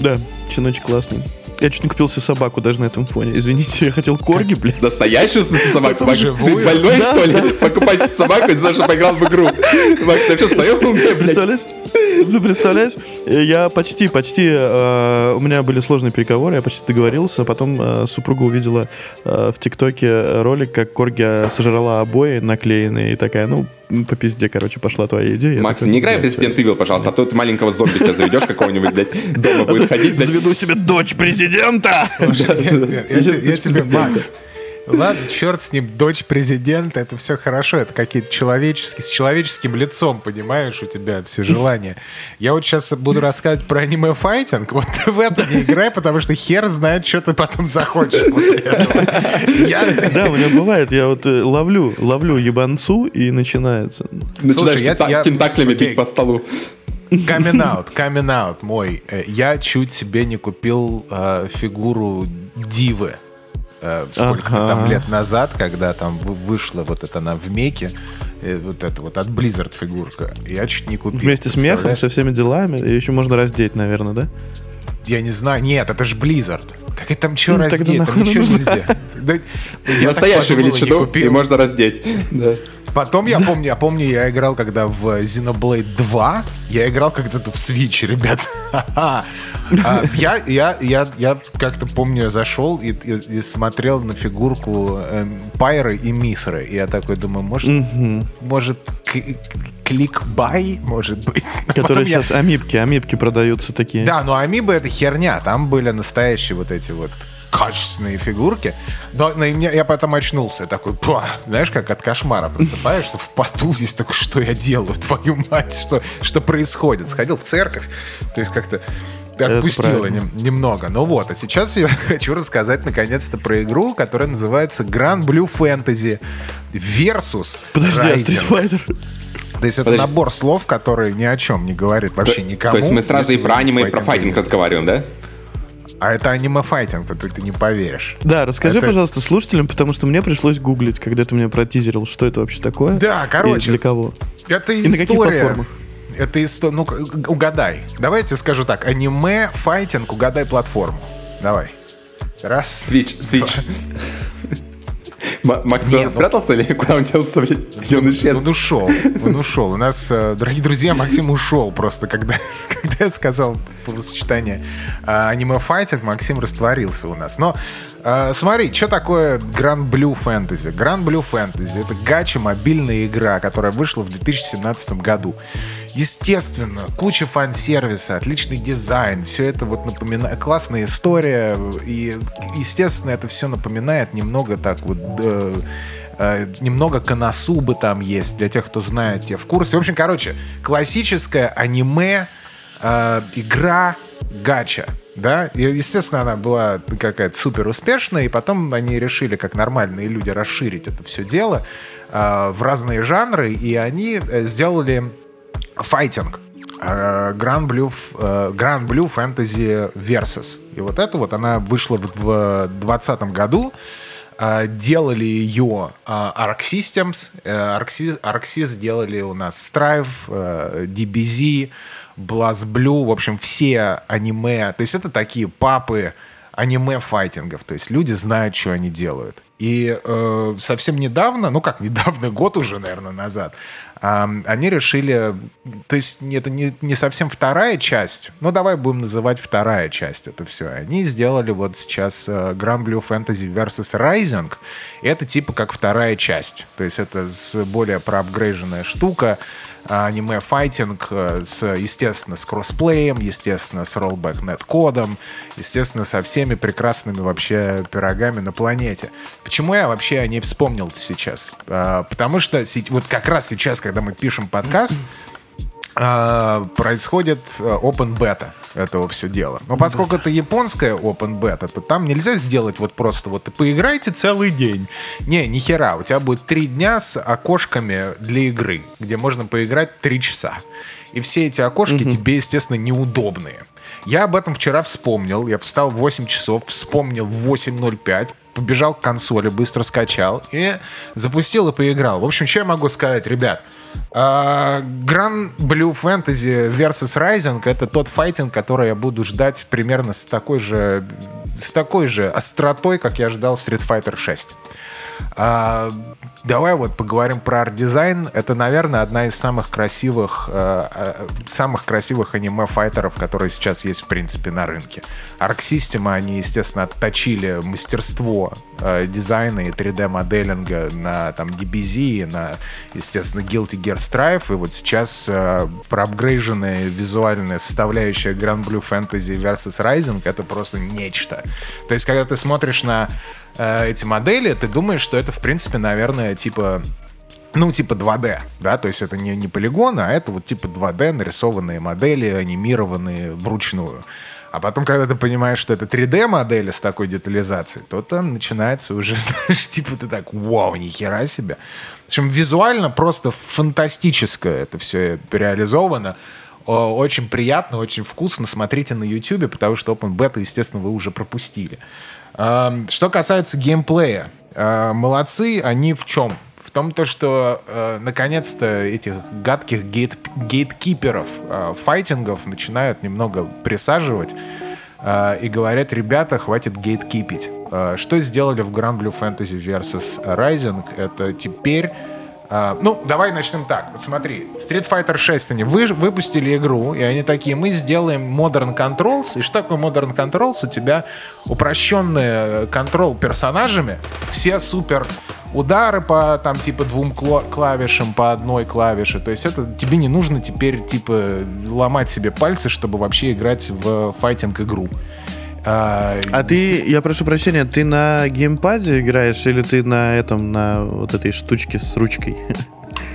Да, щеночек классный. Я чуть не купил себе собаку даже на этом фоне. Извините, я хотел корги, блядь. Настоящую в смысле собаку? Макс, ты больной, Да, что ли? да. Покупать собаку из-за того, что поиграл в игру. Макс, ты вообще своем уме, блядь? Представляешь? *laughs* Ты представляешь? Э, Я почти, почти, э, у меня были сложные переговоры, я почти договорился, а потом э, супруга увидела э, в ТикТоке ролик, как Корги сожрала обои наклеенные, и такая, ну, по пизде, короче, пошла твоя идея. Макс, такой, не играй в Resident Evil, пожалуйста, а то ты маленького зомби себе заведешь какого-нибудь, блядь, дома будет ходить. Заведу себе дочь президента! Я тебе, Макс, ладно, черт с ним, дочь президента, это все хорошо, это какие-то человеческие, с человеческим лицом, понимаешь, у тебя все желания. Я вот сейчас буду рассказывать про аниме-файтинг, вот ты *laughs* в это не играй, потому что хер знает, что ты потом захочешь после этого. Я- Да, у меня бывает, я вот э, ловлю, ловлю ебанцу, и начинается. Начинаешь Слушай, я- я- тентаклями бить по столу. Камин аут, камин аут мой. Э, Я чуть себе не купил э, фигуру Дивы. Э, сколько-то Ага. там лет назад, когда там вы- вышла вот это она в Меке, э, вот это вот от Blizzard фигурка. Я чуть не купил. Вместе с мехом, со всеми делами, и еще можно раздеть, наверное, да? Я не знаю. Нет, это же Blizzard. Как это там что Ну, раздеть? Там ничего нельзя. Настоящую величину и можно раздеть. Потом я помню, я помню, я играл когда в Xenoblade 2, я играл когда-то в Switch, ребят. *laughs* А, Я, я, я, я как-то помню, я зашел и, и- и смотрел на фигурку эм, Пайры и Мифры. И я такой думаю, может, может кликбай, может быть. *laughs* Но Которые я- сейчас амипки, амипки продаются такие. да, но амибы это херня. Там были настоящие вот эти вот качественные фигурки. Но, но и мне- я потом очнулся. Я такой, «Па!» знаешь, как от кошмара просыпаешься в поту. Здесь такой, что я делаю, твою мать, что, что происходит? Сходил в церковь, то есть как-то отпустило правильно. нем- немного. Ну вот, а сейчас я *laughs* хочу рассказать наконец-то про игру, которая называется Grand Blue Fantasy Versus Подожди, а Rising. Street Fighter? То есть это Подожди. набор слов, который ни о чем не говорит вообще никому. То есть мы сразу и про аниме, и про файтинг разговариваем, да? А это аниме-файтинг, ты, ты не поверишь. Да, расскажи, Это- пожалуйста, слушателям, потому что мне пришлось гуглить, когда ты мне протизерил, что это вообще такое. Да, и короче. для кого. Это на каких история. платформах? Это история. Ну, угадай. Давайте скажу так. Аниме, файтинг, угадай платформу. Давай. Раз. Свич, свич. М- Макс Не, куда ну- спрятался или куда он делся? Где он исчез? Он ушел. Он ушел. У нас, э, дорогие друзья, Максим ушел просто, когда, *laughs* когда я сказал словосочетание э, аниме-файтинг, Максим растворился у нас. Но э, смотри, что такое Grand Blue Fantasy? Grand Blue Fantasy — это гача мобильная игра, которая вышла в 2017 году. Естественно, куча фан-сервиса, отличный дизайн, все это вот напоминает, классная история, и, естественно, это все напоминает немного так вот э, Э, немного Коносубы там есть, для тех, кто знает, те в курсе. В общем, короче, классическая аниме э, игра гача. Да, и, естественно, она была какая-то супер успешная, и потом они решили, как нормальные люди, расширить это все дело э, в разные жанры, и они э, сделали файтинг. Grand Blue, Grand Blue Fantasy Versus. И вот это вот она вышла в 2020 году. Э, Делали ее э, Arc Systems. э, Arc Arc Sys сделали у нас Strive, э, DBZ, BlazBlue. В общем, все аниме. То есть это такие папы аниме-файтингов. То есть люди знают, что они делают. И э, совсем недавно, ну как недавно, *laughs* год уже, наверное, назад, а, они решили, то есть это не, не совсем вторая часть, но давай будем называть вторая часть это все. Они сделали вот сейчас uh, Grand Blue Fantasy vs. Rising, это типа как вторая часть, то есть это с более проапгрейженная штука, аниме-файтинг, э, с, естественно, с кроссплеем, естественно, с rollback нет-кодом, естественно, со всеми прекрасными вообще пирогами на планете. Почему я вообще о ней вспомнил сейчас? А, потому что вот как раз сейчас, когда мы пишем подкаст, а, происходит э, open beta этого все дела. Но поскольку это японская open beta, то там нельзя сделать вот просто вот поиграйте целый день. Не, ни хера, у тебя будет три дня с окошками для игры, где можно поиграть три часа. И все эти окошки mm-hmm. тебе, естественно, неудобные. Я об этом вчера вспомнил. Я встал в 8 часов, вспомнил в 8.05, побежал к консоли, быстро скачал и запустил и поиграл. В общем, что я могу сказать, ребят? Grand Blue Fantasy vs Rising это тот файтинг, который я буду ждать примерно с такой же с такой же остротой, как я ждал Street Fighter 6. А, давай вот поговорим про арт-дизайн. Это, наверное, одна из самых красивых, э, э, самых красивых аниме- fighter ов, которые сейчас есть, в принципе, на рынке. Arc System, они, естественно, отточили мастерство э, дизайна и 3D-моделинга на там DBZ, на, естественно, Guilty Gear Strive, и вот сейчас э, проапгрейженная визуальная составляющая Granblue Fantasy Versus: Rising — это просто нечто. То есть, когда ты смотришь на э, эти модели, ты думаешь, что это, в принципе, наверное, типа ну, типа 2D, да, то есть это не, не полигон, а это вот типа 2D нарисованные модели, анимированные вручную. А потом, когда ты понимаешь, что это 3D-модели с такой детализацией, то там начинается уже, *laughs* знаешь, типа ты так, вау, нихера себе. В общем, визуально просто фантастическое это все реализовано. Очень приятно, очень вкусно. Смотрите на YouTube, потому что Open Beta, естественно, вы уже пропустили. Что касается геймплея, а, молодцы они в чем? В том, то, что э, наконец-то этих гадких гейт, гейткиперов э, файтингов начинают немного присаживать э, и говорят, ребята, хватит гейткипить. Э, что сделали в Grand Blue Fantasy vs. Rising? Это теперь Uh, ну, давай начнем так. Вот смотри, Street Fighter 6 они вы, выпустили игру, и они такие, мы сделаем Modern Controls. И что такое Modern Controls? У тебя упрощенный контрол персонажами, все супер удары по там типа двум клавишам, по одной клавише. То есть это тебе не нужно теперь типа ломать себе пальцы, чтобы вообще играть в файтинг игру. А, а ты, я прошу прощения, ты на геймпаде играешь или ты на этом, на вот этой штучке с ручкой?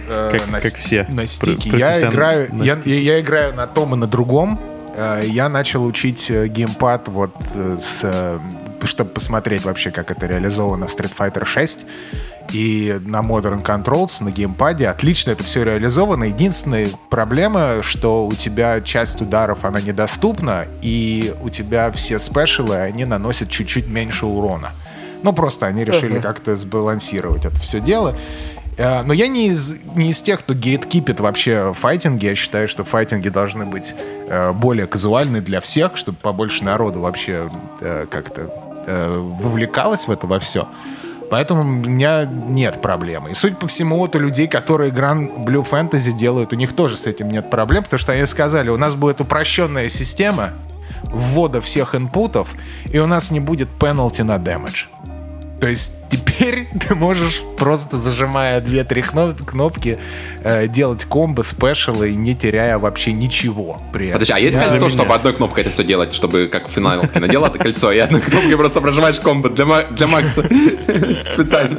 Э, как, на, как все. На стике. Я играю, на я, я, я играю на том и на другом. Э, я начал учить э, геймпад вот с чтобы посмотреть вообще, как это реализовано в Street Fighter 6 и на Modern Controls, на геймпаде. Отлично это все реализовано. Единственная проблема, что у тебя часть ударов, она недоступна, и у тебя все спешилы, они наносят чуть-чуть меньше урона. Ну, просто они решили uh-huh. как-то сбалансировать это все дело. Э, но я не из, не из тех, кто гейткипит вообще файтинги. Я считаю, что файтинги должны быть э, более казуальны для всех, чтобы побольше народу вообще э, как-то вовлекалось в это во все. Поэтому у меня нет проблемы. И судя по всему, вот у людей, которые Grand Blue Fantasy делают, у них тоже с этим нет проблем, потому что они сказали, у нас будет упрощенная система ввода всех инпутов, и у нас не будет пеналти на damage. То есть теперь *laughs* ты можешь просто зажимая 2-3 кнопки э, делать комбо, спешалы, не теряя вообще ничего при этом. Подожди, а есть кольцо, чтобы одной кнопкой это все делать, чтобы как в финалке надела это кольцо, и одной кнопкой просто прожимаешь комбо для, для Макса *laughs* специально?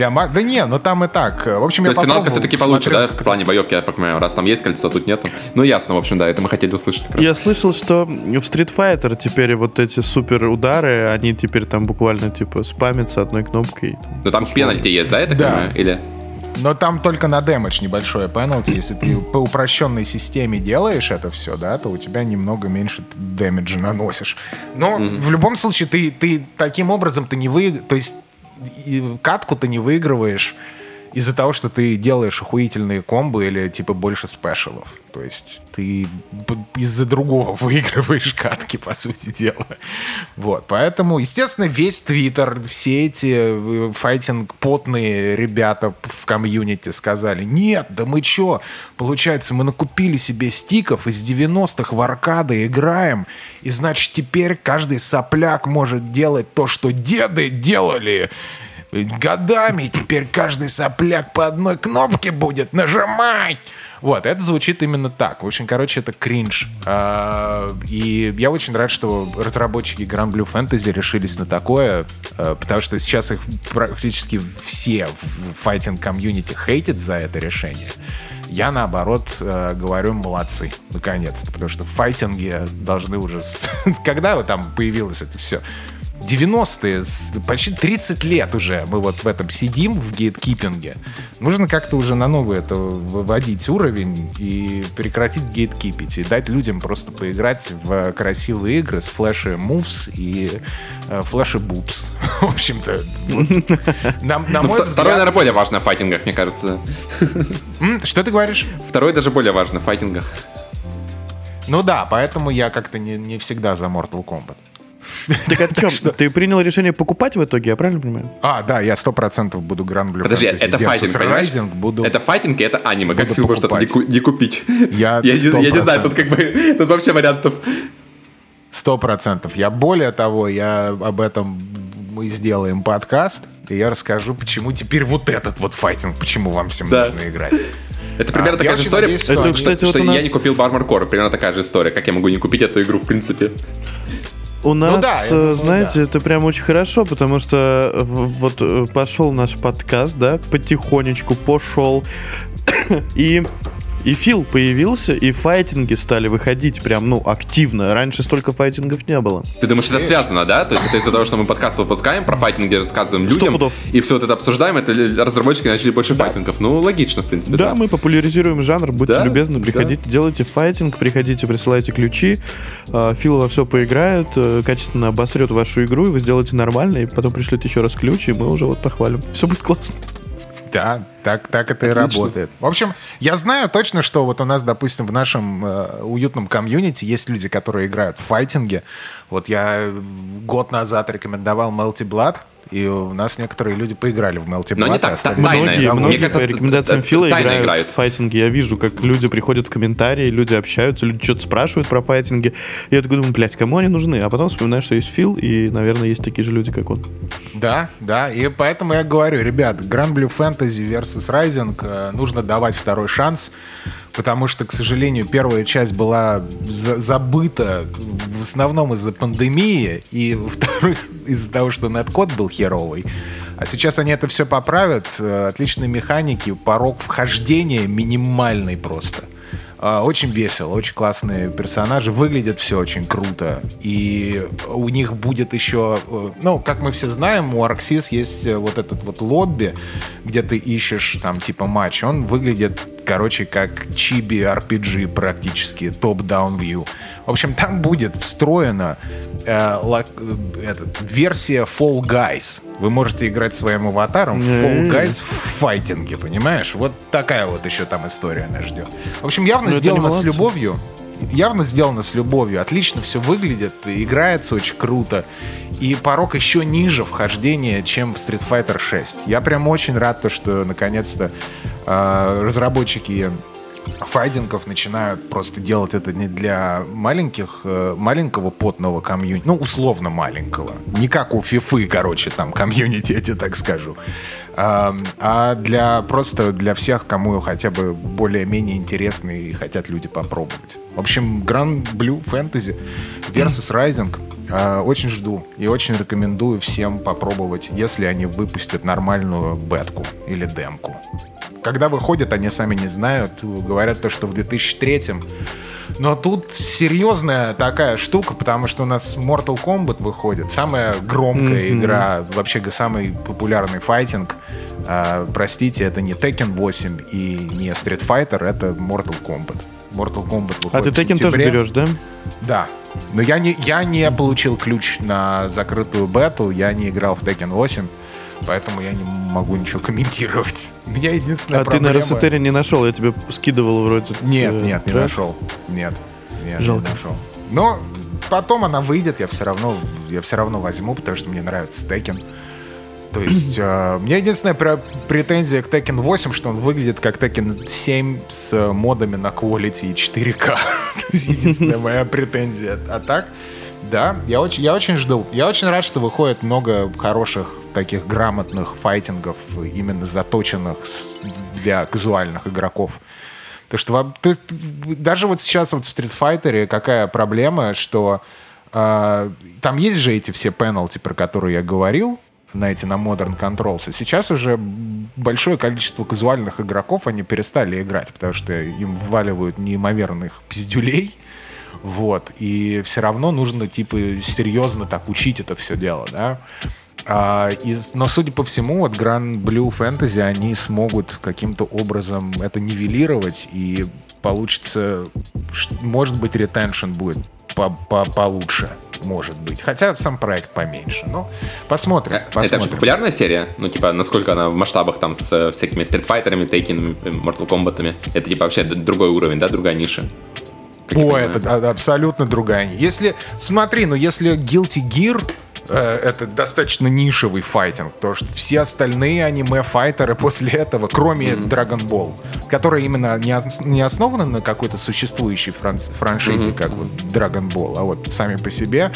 Для Макса? Да не, ну там и так. В общем, То есть финалка все-таки получше, да, в плане боевки, я понимаю, раз там есть кольцо, тут нету. Ну ясно, в общем, да, это мы хотели услышать. Я слышал, что в Street Fighter теперь вот эти супер удары, они теперь там буквально типа спамятся одной кнопкой. Ну там пенальти есть, да, я так да. понимаю? Или... Но там только на дэмэдж небольшое пенальти. Если ты по упрощенной системе делаешь это все, да, то у тебя немного меньше дэмэджа наносишь. Но mm-hmm. в любом случае ты, ты таким образом ты не вы... То есть катку ты не выигрываешь из-за того, что ты делаешь охуительные комбо или типа больше спешалов. То есть ты из-за другого *laughs* выигрываешь катки, по сути дела. Вот, поэтому, естественно, весь Твиттер, все эти э, файтинг-потные ребята в комьюнити сказали, нет, да мы чё, получается, мы накупили себе стиков из 90-х в аркады играем, и значит теперь каждый сопляк может делать то, что деды делали годами, теперь каждый сопляк по одной кнопке будет нажимать. Вот, это звучит именно так. В общем, короче, это кринж. А, и я очень рад, что разработчики Grand Blue Fantasy решились на такое, а, потому что сейчас их практически все в fighting community hate ят за это решение. Я, наоборот, э, говорю, молодцы, наконец-то, потому что в файтинге должны уже... *laughs* Когда там появилось это все? 90-е, почти 30 лет уже мы вот в этом сидим, в gatekeeping е. Нужно как-то уже на новый это выводить уровень и прекратить gatekeep ить. И дать людям просто поиграть в красивые игры с flashy moves и э, флеши boobs. *laughs* В общем-то, на, ну, мой взгляд... Второе, наверное, более важно в файтингах, мне кажется. Что ты говоришь? Второе даже более важно в файтингах. Ну да, поэтому я как-то не, не всегда за Mortal Kombat. *laughs* Так о чем? Что? Ты принял решение покупать в итоге, я правильно понимаю? А, да, я сто процентов буду Grand Blue Подожди, это файтинг, Rising буду... Это файтинг и это аниме. Как может это не, купить? Я, *laughs* я, я, я не знаю, тут как бы... *laughs* Тут вообще вариантов... Сто процентов. Я более того, я об этом мы сделаем подкаст, и я расскажу, почему теперь вот этот вот файтинг, почему вам всем да. нужно играть. Это примерно а, такая же история, надеюсь, это, кстати, что вот нас... я не купил Core. Примерно такая же история, как я могу не купить эту игру в принципе. У нас, ну, да, думаю, знаете, да. это прям очень хорошо, потому что вот э, пошел наш подкаст, да, потихонечку пошел. *coughs* И и Фил появился, и файтинги стали выходить прям, ну, активно. Раньше столько файтингов не было. Ты думаешь, это связано, да? То есть это из-за того, что мы подкаст выпускаем, про файтинги рассказываем людям, и все вот это обсуждаем, это разработчики начали больше да. файтингов. Ну, логично, в принципе. Да, да. мы популяризируем жанр, будьте да? любезны, приходите, да. делайте файтинг, приходите, присылайте ключи. А, Фил во все поиграет, э, качественно обосрет вашу игру, и вы сделаете нормально, и потом пришлете еще раз ключ, и мы уже вот похвалим. Все будет классно. Да, так, так это Отлично. и работает. В общем, я знаю точно, что вот у нас, допустим, в нашем э, уютном комьюнити есть люди, которые играют в файтинге. Вот я год назад рекомендовал Melty Blood. И у нас некоторые люди поиграли в Melty Blood. Но не так, так многие, многие кажется, по рекомендациям Фила играют, играют в файтинге. Я вижу, как люди приходят в комментарии, люди общаются, люди что-то спрашивают про файтинги. И я такой думаю, блядь, кому они нужны? А потом вспоминаю, что есть Фил, и, наверное, есть такие же люди, как он. Да, да, и поэтому я говорю, ребят, Grand Blue Fantasy versus Rising э, нужно давать второй шанс потому что, к сожалению, первая часть была за забыта в основном из-за пандемии, и, *laughs* во-вторых, из-за того, что неткод был херовый. А сейчас они это все поправят. Э, отличные механики, порог вхождения минимальный просто. А, очень весело, очень классные персонажи, выглядят все очень круто. И у них будет еще, э, ну, как мы все знаем, у Арксис есть э, вот этот вот лобби, где ты ищешь там типа матч. Он выглядит, короче, как чиби RPG практически, топ-даун view. В общем, там будет встроена э, лак, э, этот, версия Fall Guys. Вы можете играть своим аватаром в Fall Guys в файтинге, понимаешь? Вот такая вот еще там история нас ждет. В общем, явно ну, сделано с любовью. Явно сделано с любовью. Отлично все выглядит, играется очень круто. И порог еще ниже вхождения, чем в Street Fighter 6. Я прям очень рад, то, что наконец-то э, разработчики файдингов начинают просто делать это не для маленьких, э, маленького потного комьюнити, ну, условно маленького. Не как у фифы, короче, там, комьюнити, я тебе так скажу. А, а для просто для всех, кому хотя бы более-менее интересны и хотят люди попробовать. В общем, Grand Blue Fantasy versus Rising э, очень жду и очень рекомендую всем попробовать, если они выпустят нормальную бетку или демку. Когда выходят, они сами не знают. Говорят то, что в 2003-м. Но тут серьезная такая штука, потому что у нас Mortal Kombat выходит. Самая громкая mm-hmm. игра, вообще самый популярный файтинг. А, простите, это не Tekken 8 и не Street Fighter, это Mortal Kombat. Mortal Kombat выходит А ты Tekken тоже берешь, да? Да. Но я не, я не получил ключ на закрытую бету, я не играл в Tekken 8. Поэтому я не могу ничего комментировать. *laughs* Меня единственная А ты проблема... на Росетере не нашел, я тебе скидывал вроде. Нет, э, нет, не трек. нашел. Нет, нет, Жалко. не нашел. Но потом она выйдет, я все равно, я все равно возьму, потому что мне нравится Tekken. То есть, э, у меня единственная пре- претензия к Tekken 8, что он выглядит как Tekken 7 с модами на quality и 4К. *laughs* То есть, единственная моя претензия. А так, да, я очень, я очень жду. Я очень рад, что выходит много хороших таких грамотных файтингов, именно заточенных для казуальных игроков. То что вам- есть, даже вот сейчас вот в Street Fighter какая проблема, что э, там есть же эти все пеналти, про которые я говорил, на эти на Modern Controls. И сейчас уже большое количество казуальных игроков, они перестали играть, потому что им вваливают неимоверных пиздюлей. Вот. И все равно нужно, типа, серьезно так учить это все дело, да. А, и- но, судя по всему, вот Grand Blue Fantasy, они смогут каким-то образом это нивелировать, и получится, может быть, ретеншн будет по- по- получше, может быть. Хотя сам проект поменьше. Но посмотрим. Э, Это посмотрим. вообще популярная серия? Ну, типа, насколько она в масштабах там с э, всякими стритфайтерами, тейкинами, Mortal Kombat'ами? Это, типа, вообще другой уровень, да, другая ниша? О, это абсолютно другая. Если, смотри, ну если Guilty Gear э, это достаточно нишевый файтинг, потому что все остальные аниме-файтеры *laughs* после этого, кроме Dragon Ball, которые именно не, ос- не основаны на какой-то существующей франц- франшизе, как вот Dragon Ball, а вот сами по себе,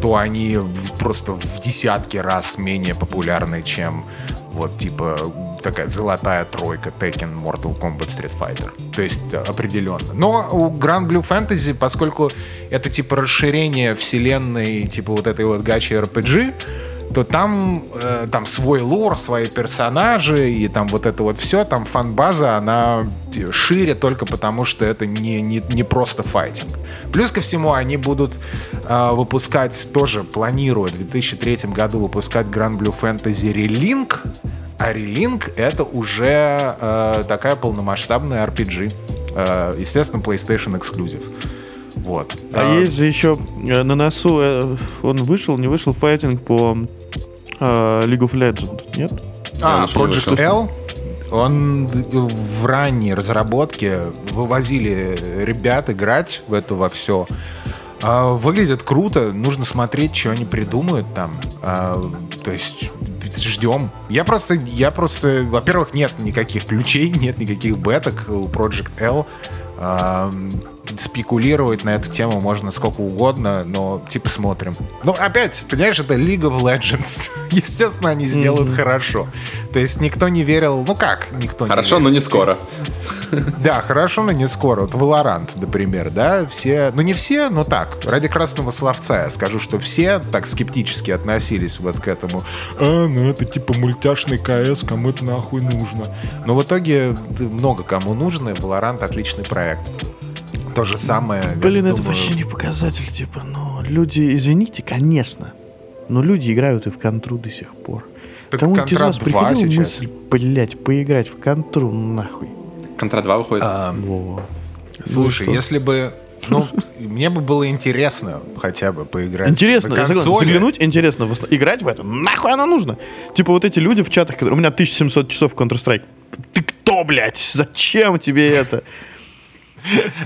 то они просто в десятки раз менее популярны, чем вот типа такая золотая тройка Tekken, Mortal Kombat, Street Fighter. То есть э, определенно. Но у Grand Blue Fantasy, поскольку это типа расширение вселенной, типа вот этой вот гачи RPG, то там, э, там свой лор, свои персонажи, и там вот это вот все, там фан-база, она шире только потому, что это не, не, не просто файтинг. Плюс ко всему, они будут э, выпускать, тоже планируют в 2003 году выпускать Grand Blue Fantasy Relink, а Relink это уже э, такая полномасштабная RPG. Э, естественно, PlayStation эксклюзив. Вот. А Э, есть же еще э, на носу, э, он вышел, не вышел файтинг по э, League of Legends, нет? А, Project. L, он в ранней разработке вывозили ребят играть в это во все. Выглядит круто, нужно смотреть, что они придумают там. А, То есть ждем. Я просто, я просто, во-первых, нет никаких ключей, *laughs* нет никаких беток у Project L. Спекулировать на эту тему можно сколько угодно, но типа смотрим. Ну, опять, понимаешь, это League of Legends. *laughs* Естественно, они сделают хорошо. То есть никто не верил. Ну как, никто Хорошо, не но верил. не скоро. *laughs* Да, хорошо, но не скоро. Вот Valorant, например, да, все, ну не все, но так, ради красного словца я скажу, что все так скептически относились вот к этому. А, ну это типа мультяшный КС, кому это нахуй нужно. Но в итоге много кому нужно, и Valorant отличный проект. То же самое. Блин, это думаю, вообще не показатель, типа, ну, люди, извините, конечно, но люди играют и в контру до сих пор. Так Кому-нибудь из вас 2 приходила сейчас. мысль, блять, поиграть в контру нахуй? Контра 2 выходит. А, Вот. Слушай, Ну если бы... *laughs* Ну, мне бы было интересно хотя бы поиграть. Интересно, я согласен. заглянуть интересно, играть в это, нахуй оно нужно? Типа вот эти люди в чатах, которые, у меня 1700 часов в Counter-Strike. Ты кто, блядь? Зачем тебе это?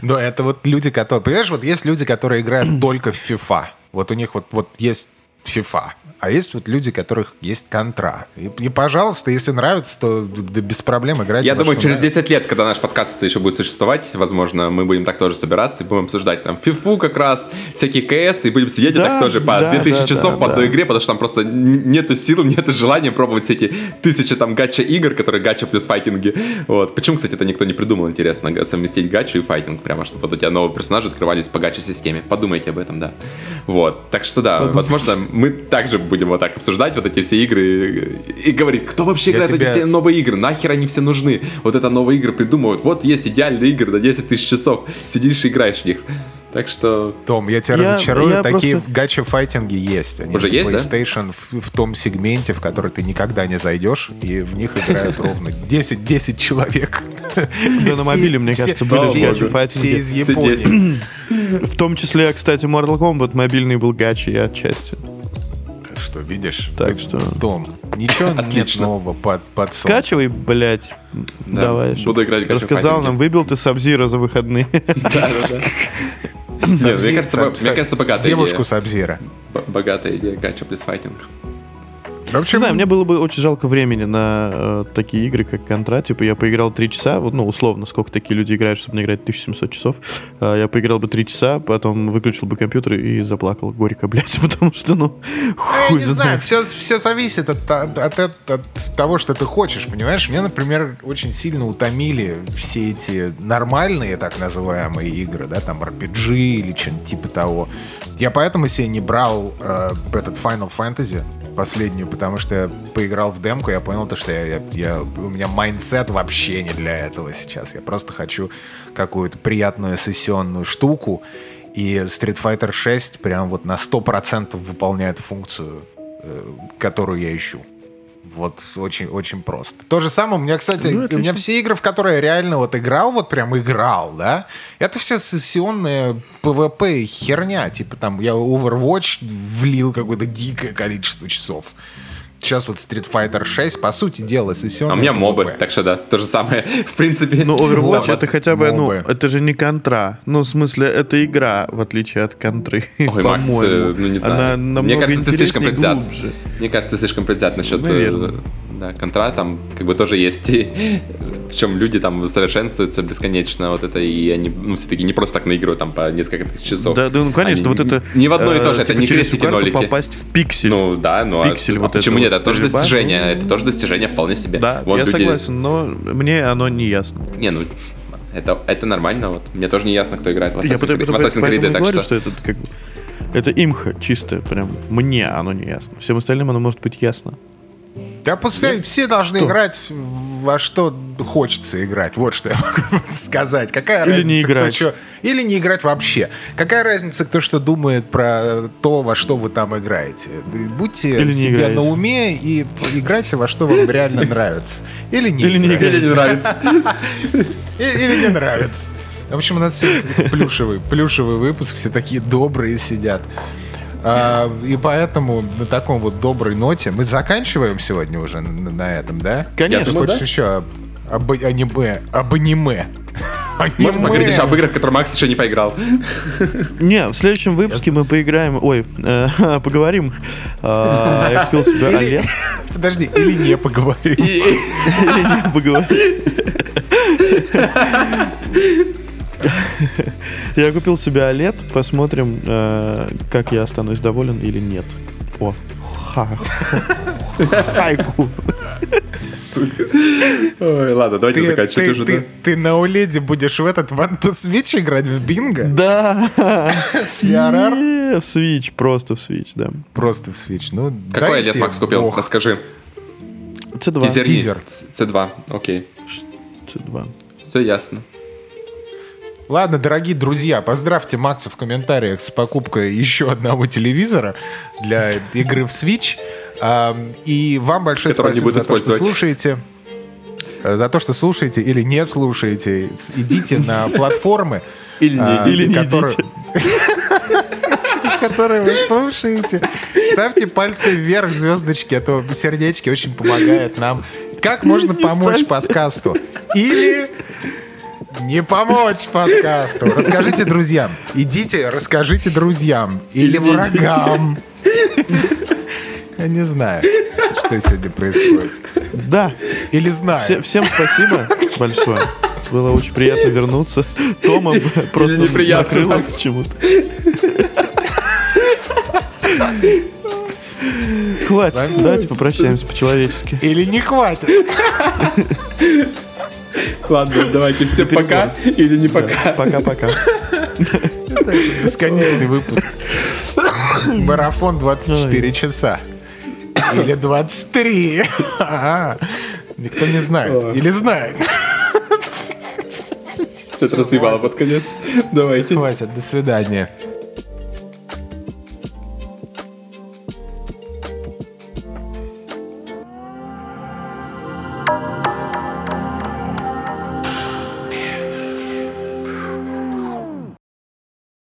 Но это вот люди, которые... Понимаешь, вот есть люди, которые играют только в FIFA. Вот у них вот, вот есть FIFA. А есть вот люди, у которых есть контра. И, и, пожалуйста, если нравится, то да без проблем играйте. Я думаю, через нравится. 10 лет, когда наш подкаст еще будет существовать, возможно, мы будем так тоже собираться и будем обсуждать там фифу как раз, всякие КС, и будем сидеть и Да, так тоже по да, 2000 да, часов да, по одной да. игре, потому что там просто нету сил, *laughs* нету желания пробовать все эти тысячи там гача игр, которые гача плюс файтинги. Вот. Почему, кстати, это никто не придумал, интересно, совместить гачу и файтинг, прямо, чтобы вот у тебя новые персонажи открывались по гача системе. Подумайте об этом, да. Вот. Так что да, возможно, мы также будем вот так обсуждать вот эти все игры и, и говорить, кто вообще Я играет тебя- эти все новые игры, нахер они все нужны. Вот это новые игры придумывают. Вот есть идеальные игры на 10 тысяч часов. Сидишь и играешь в них. Так что... Том, я тебя Я- разочарую, я такие просто- гача-файтинги есть. Они Уже есть, да? PlayStation в, в том сегменте, в который ты никогда не зайдешь, и в них играют ровно 10, 10 человек. *laughs* Да, на мобиле, мне кажется, были все, гача-файтинги. все из Японии. 10. В том числе, кстати, Mortal Kombat мобильный был гачи, я отчасти. Что, видишь? Так что- Том, ничего нет нового под, под. Скачивай, блядь. Да, Давай. буду играть Рассказал нам, выбил ты Сабзира за выходные. Не, Мне кажется, богатая Девушку. Сабзира. Богатая идея гача плюс файтинг. В Не общем, знаю, мне было бы очень жалко времени на э, такие игры, как Контра. Типа, я поиграл 3 часа, вот, ну, условно, сколько такие люди играют, чтобы не играть 1700 часов. Э, я поиграл бы 3 часа, потом выключил бы компьютер и заплакал горько, *laughs* блядь, потому что, ну, я хуй не знаю, знает. все, все зависит от, от, от- от того, что ты хочешь, понимаешь? Меня, например, очень сильно утомили все эти нормальные, так называемые игры, да, там RPG или что-нибудь типа того. Я поэтому себе не брал э, этот Final Fantasy последнюю, потому что я поиграл в демку, я понял то, что я, я- я- у меня mindset вообще не для этого сейчас. Я просто хочу какую-то приятную сессионную штуку, и Street Fighter 6 прям вот на 100% выполняет функцию, э, которую я ищу. Вот очень, очень просто. То же самое, у меня, кстати, Ну, у меня все игры, в которые я реально вот играл, вот прям играл, да, это все сессионная PvP херня. Типа там я Overwatch влил какое-то дикое количество часов. Сейчас вот Street Fighter 6, по сути дела, сессионная А у меня мобы, PvP. так что да, то же самое. *laughs* В принципе, Ну, Overwatch да, это хотя бы, ну, мобы. это же не контра. Ну, в смысле, это игра, в отличие от контры, Ой, Макс, *laughs* по-моему. ну не знаю. Она Мне намного кажется, ты слишком предвзят. глубже. Мне кажется, ты слишком предвзят насчет э, Наверное. Да, контра. Там как бы тоже есть, *laughs* и- причем люди там совершенствуются бесконечно, вот это, и они, ну, все-таки не просто так наигрывают там по несколько часов. Да, да, ну конечно, Они вот это... Не в одно и то же, э, это типа не крестики нолики. попасть в пиксель. Ну да, ну а- пиксель а вот почему это нет? вот Это тоже стрельба, достижение, ну, это тоже достижение вполне себе. Да, Вот я люди- согласен, но мне оно не ясно. Не, ну это, это нормально, вот. Мне тоже не ясно, кто играет в Я Assassin's потому- Creed, в потому- Assassin's Creed, так говорю, что... что это как бы... Это имха чисто, прям мне оно не ясно. Всем остальным оно может быть ясно. Да пускай все должны играть во что хочется играть. Вот что я *laughs* могу сказать. Какая Или разница, не кто играть. чё- Или не играть вообще. Какая разница, кто что думает про то, во что вы там играете. Будьте Или не себе играете. на уме и играйте во что вам реально *laughs* нравится. Или не Или не играйте. Не нравится. *laughs* Или не нравится. В общем, у нас сегодня какой-то плюшевый, плюшевый выпуск, все такие добрые сидят. А, и поэтому на таком вот доброй ноте мы заканчиваем сегодня уже на, на этом, да? Конечно, Ты хочешь да. еще об, аниме? Об аниме? Можно поговорить еще об Аниме. играх, в которые Макс еще не поиграл. Не, в следующем выпуске мы поиграем... Ой, э, *laughs* поговорим. А, Я купил себе Или- OLED. *laughs* Подожди, или не поговорим. *laughs* Или не поговорим. *laughs* Я купил себе OLED, посмотрим, э, как я останусь доволен или нет. О, ха- хайку. Ой, ладно, давайте Ты, заканчивать ты, уже, ты- да? ты на уледе будешь в этот One to Switch играть в бинго? Да. *laughs* С VRR? Не, В Switch, просто в Switch, да. Просто в Switch. Ну, Какой дайте лет Макс купил? Расскажи. C2. Тизерни. Тизер. C2, окей. C2. Все ясно. Ладно, дорогие друзья, поздравьте Макса в комментариях с покупкой еще одного телевизора для игры в Switch. А, И вам большое Который спасибо за то, что слушаете. Э, За то, что слушаете или не слушаете. Идите на платформы. Или не а. Или не которые- через которые вы слушаете. Ставьте пальцы вверх, звездочки, а то сердечки очень помогает нам. Как можно помочь подкасту? Или не помочь подкасту. Расскажите друзьям. Идите, расскажите друзьям. Или врагам. Я не знаю, что сегодня происходит. Да. Или знаю. Все- всем спасибо большое. Было очень приятно вернуться. Тома просто накрыло Макс. к чему-то. Хватит, давайте попрощаемся по-человечески. Или не хватит. *laughs* Ладно, давайте все пока или не пока. Пока-пока. Бесконечный выпуск. Марафон 24 часа. Или 23. Ага. Никто не знает. Или знает. Что-то разъебало под конец. Давайте. Хватит, до свидания.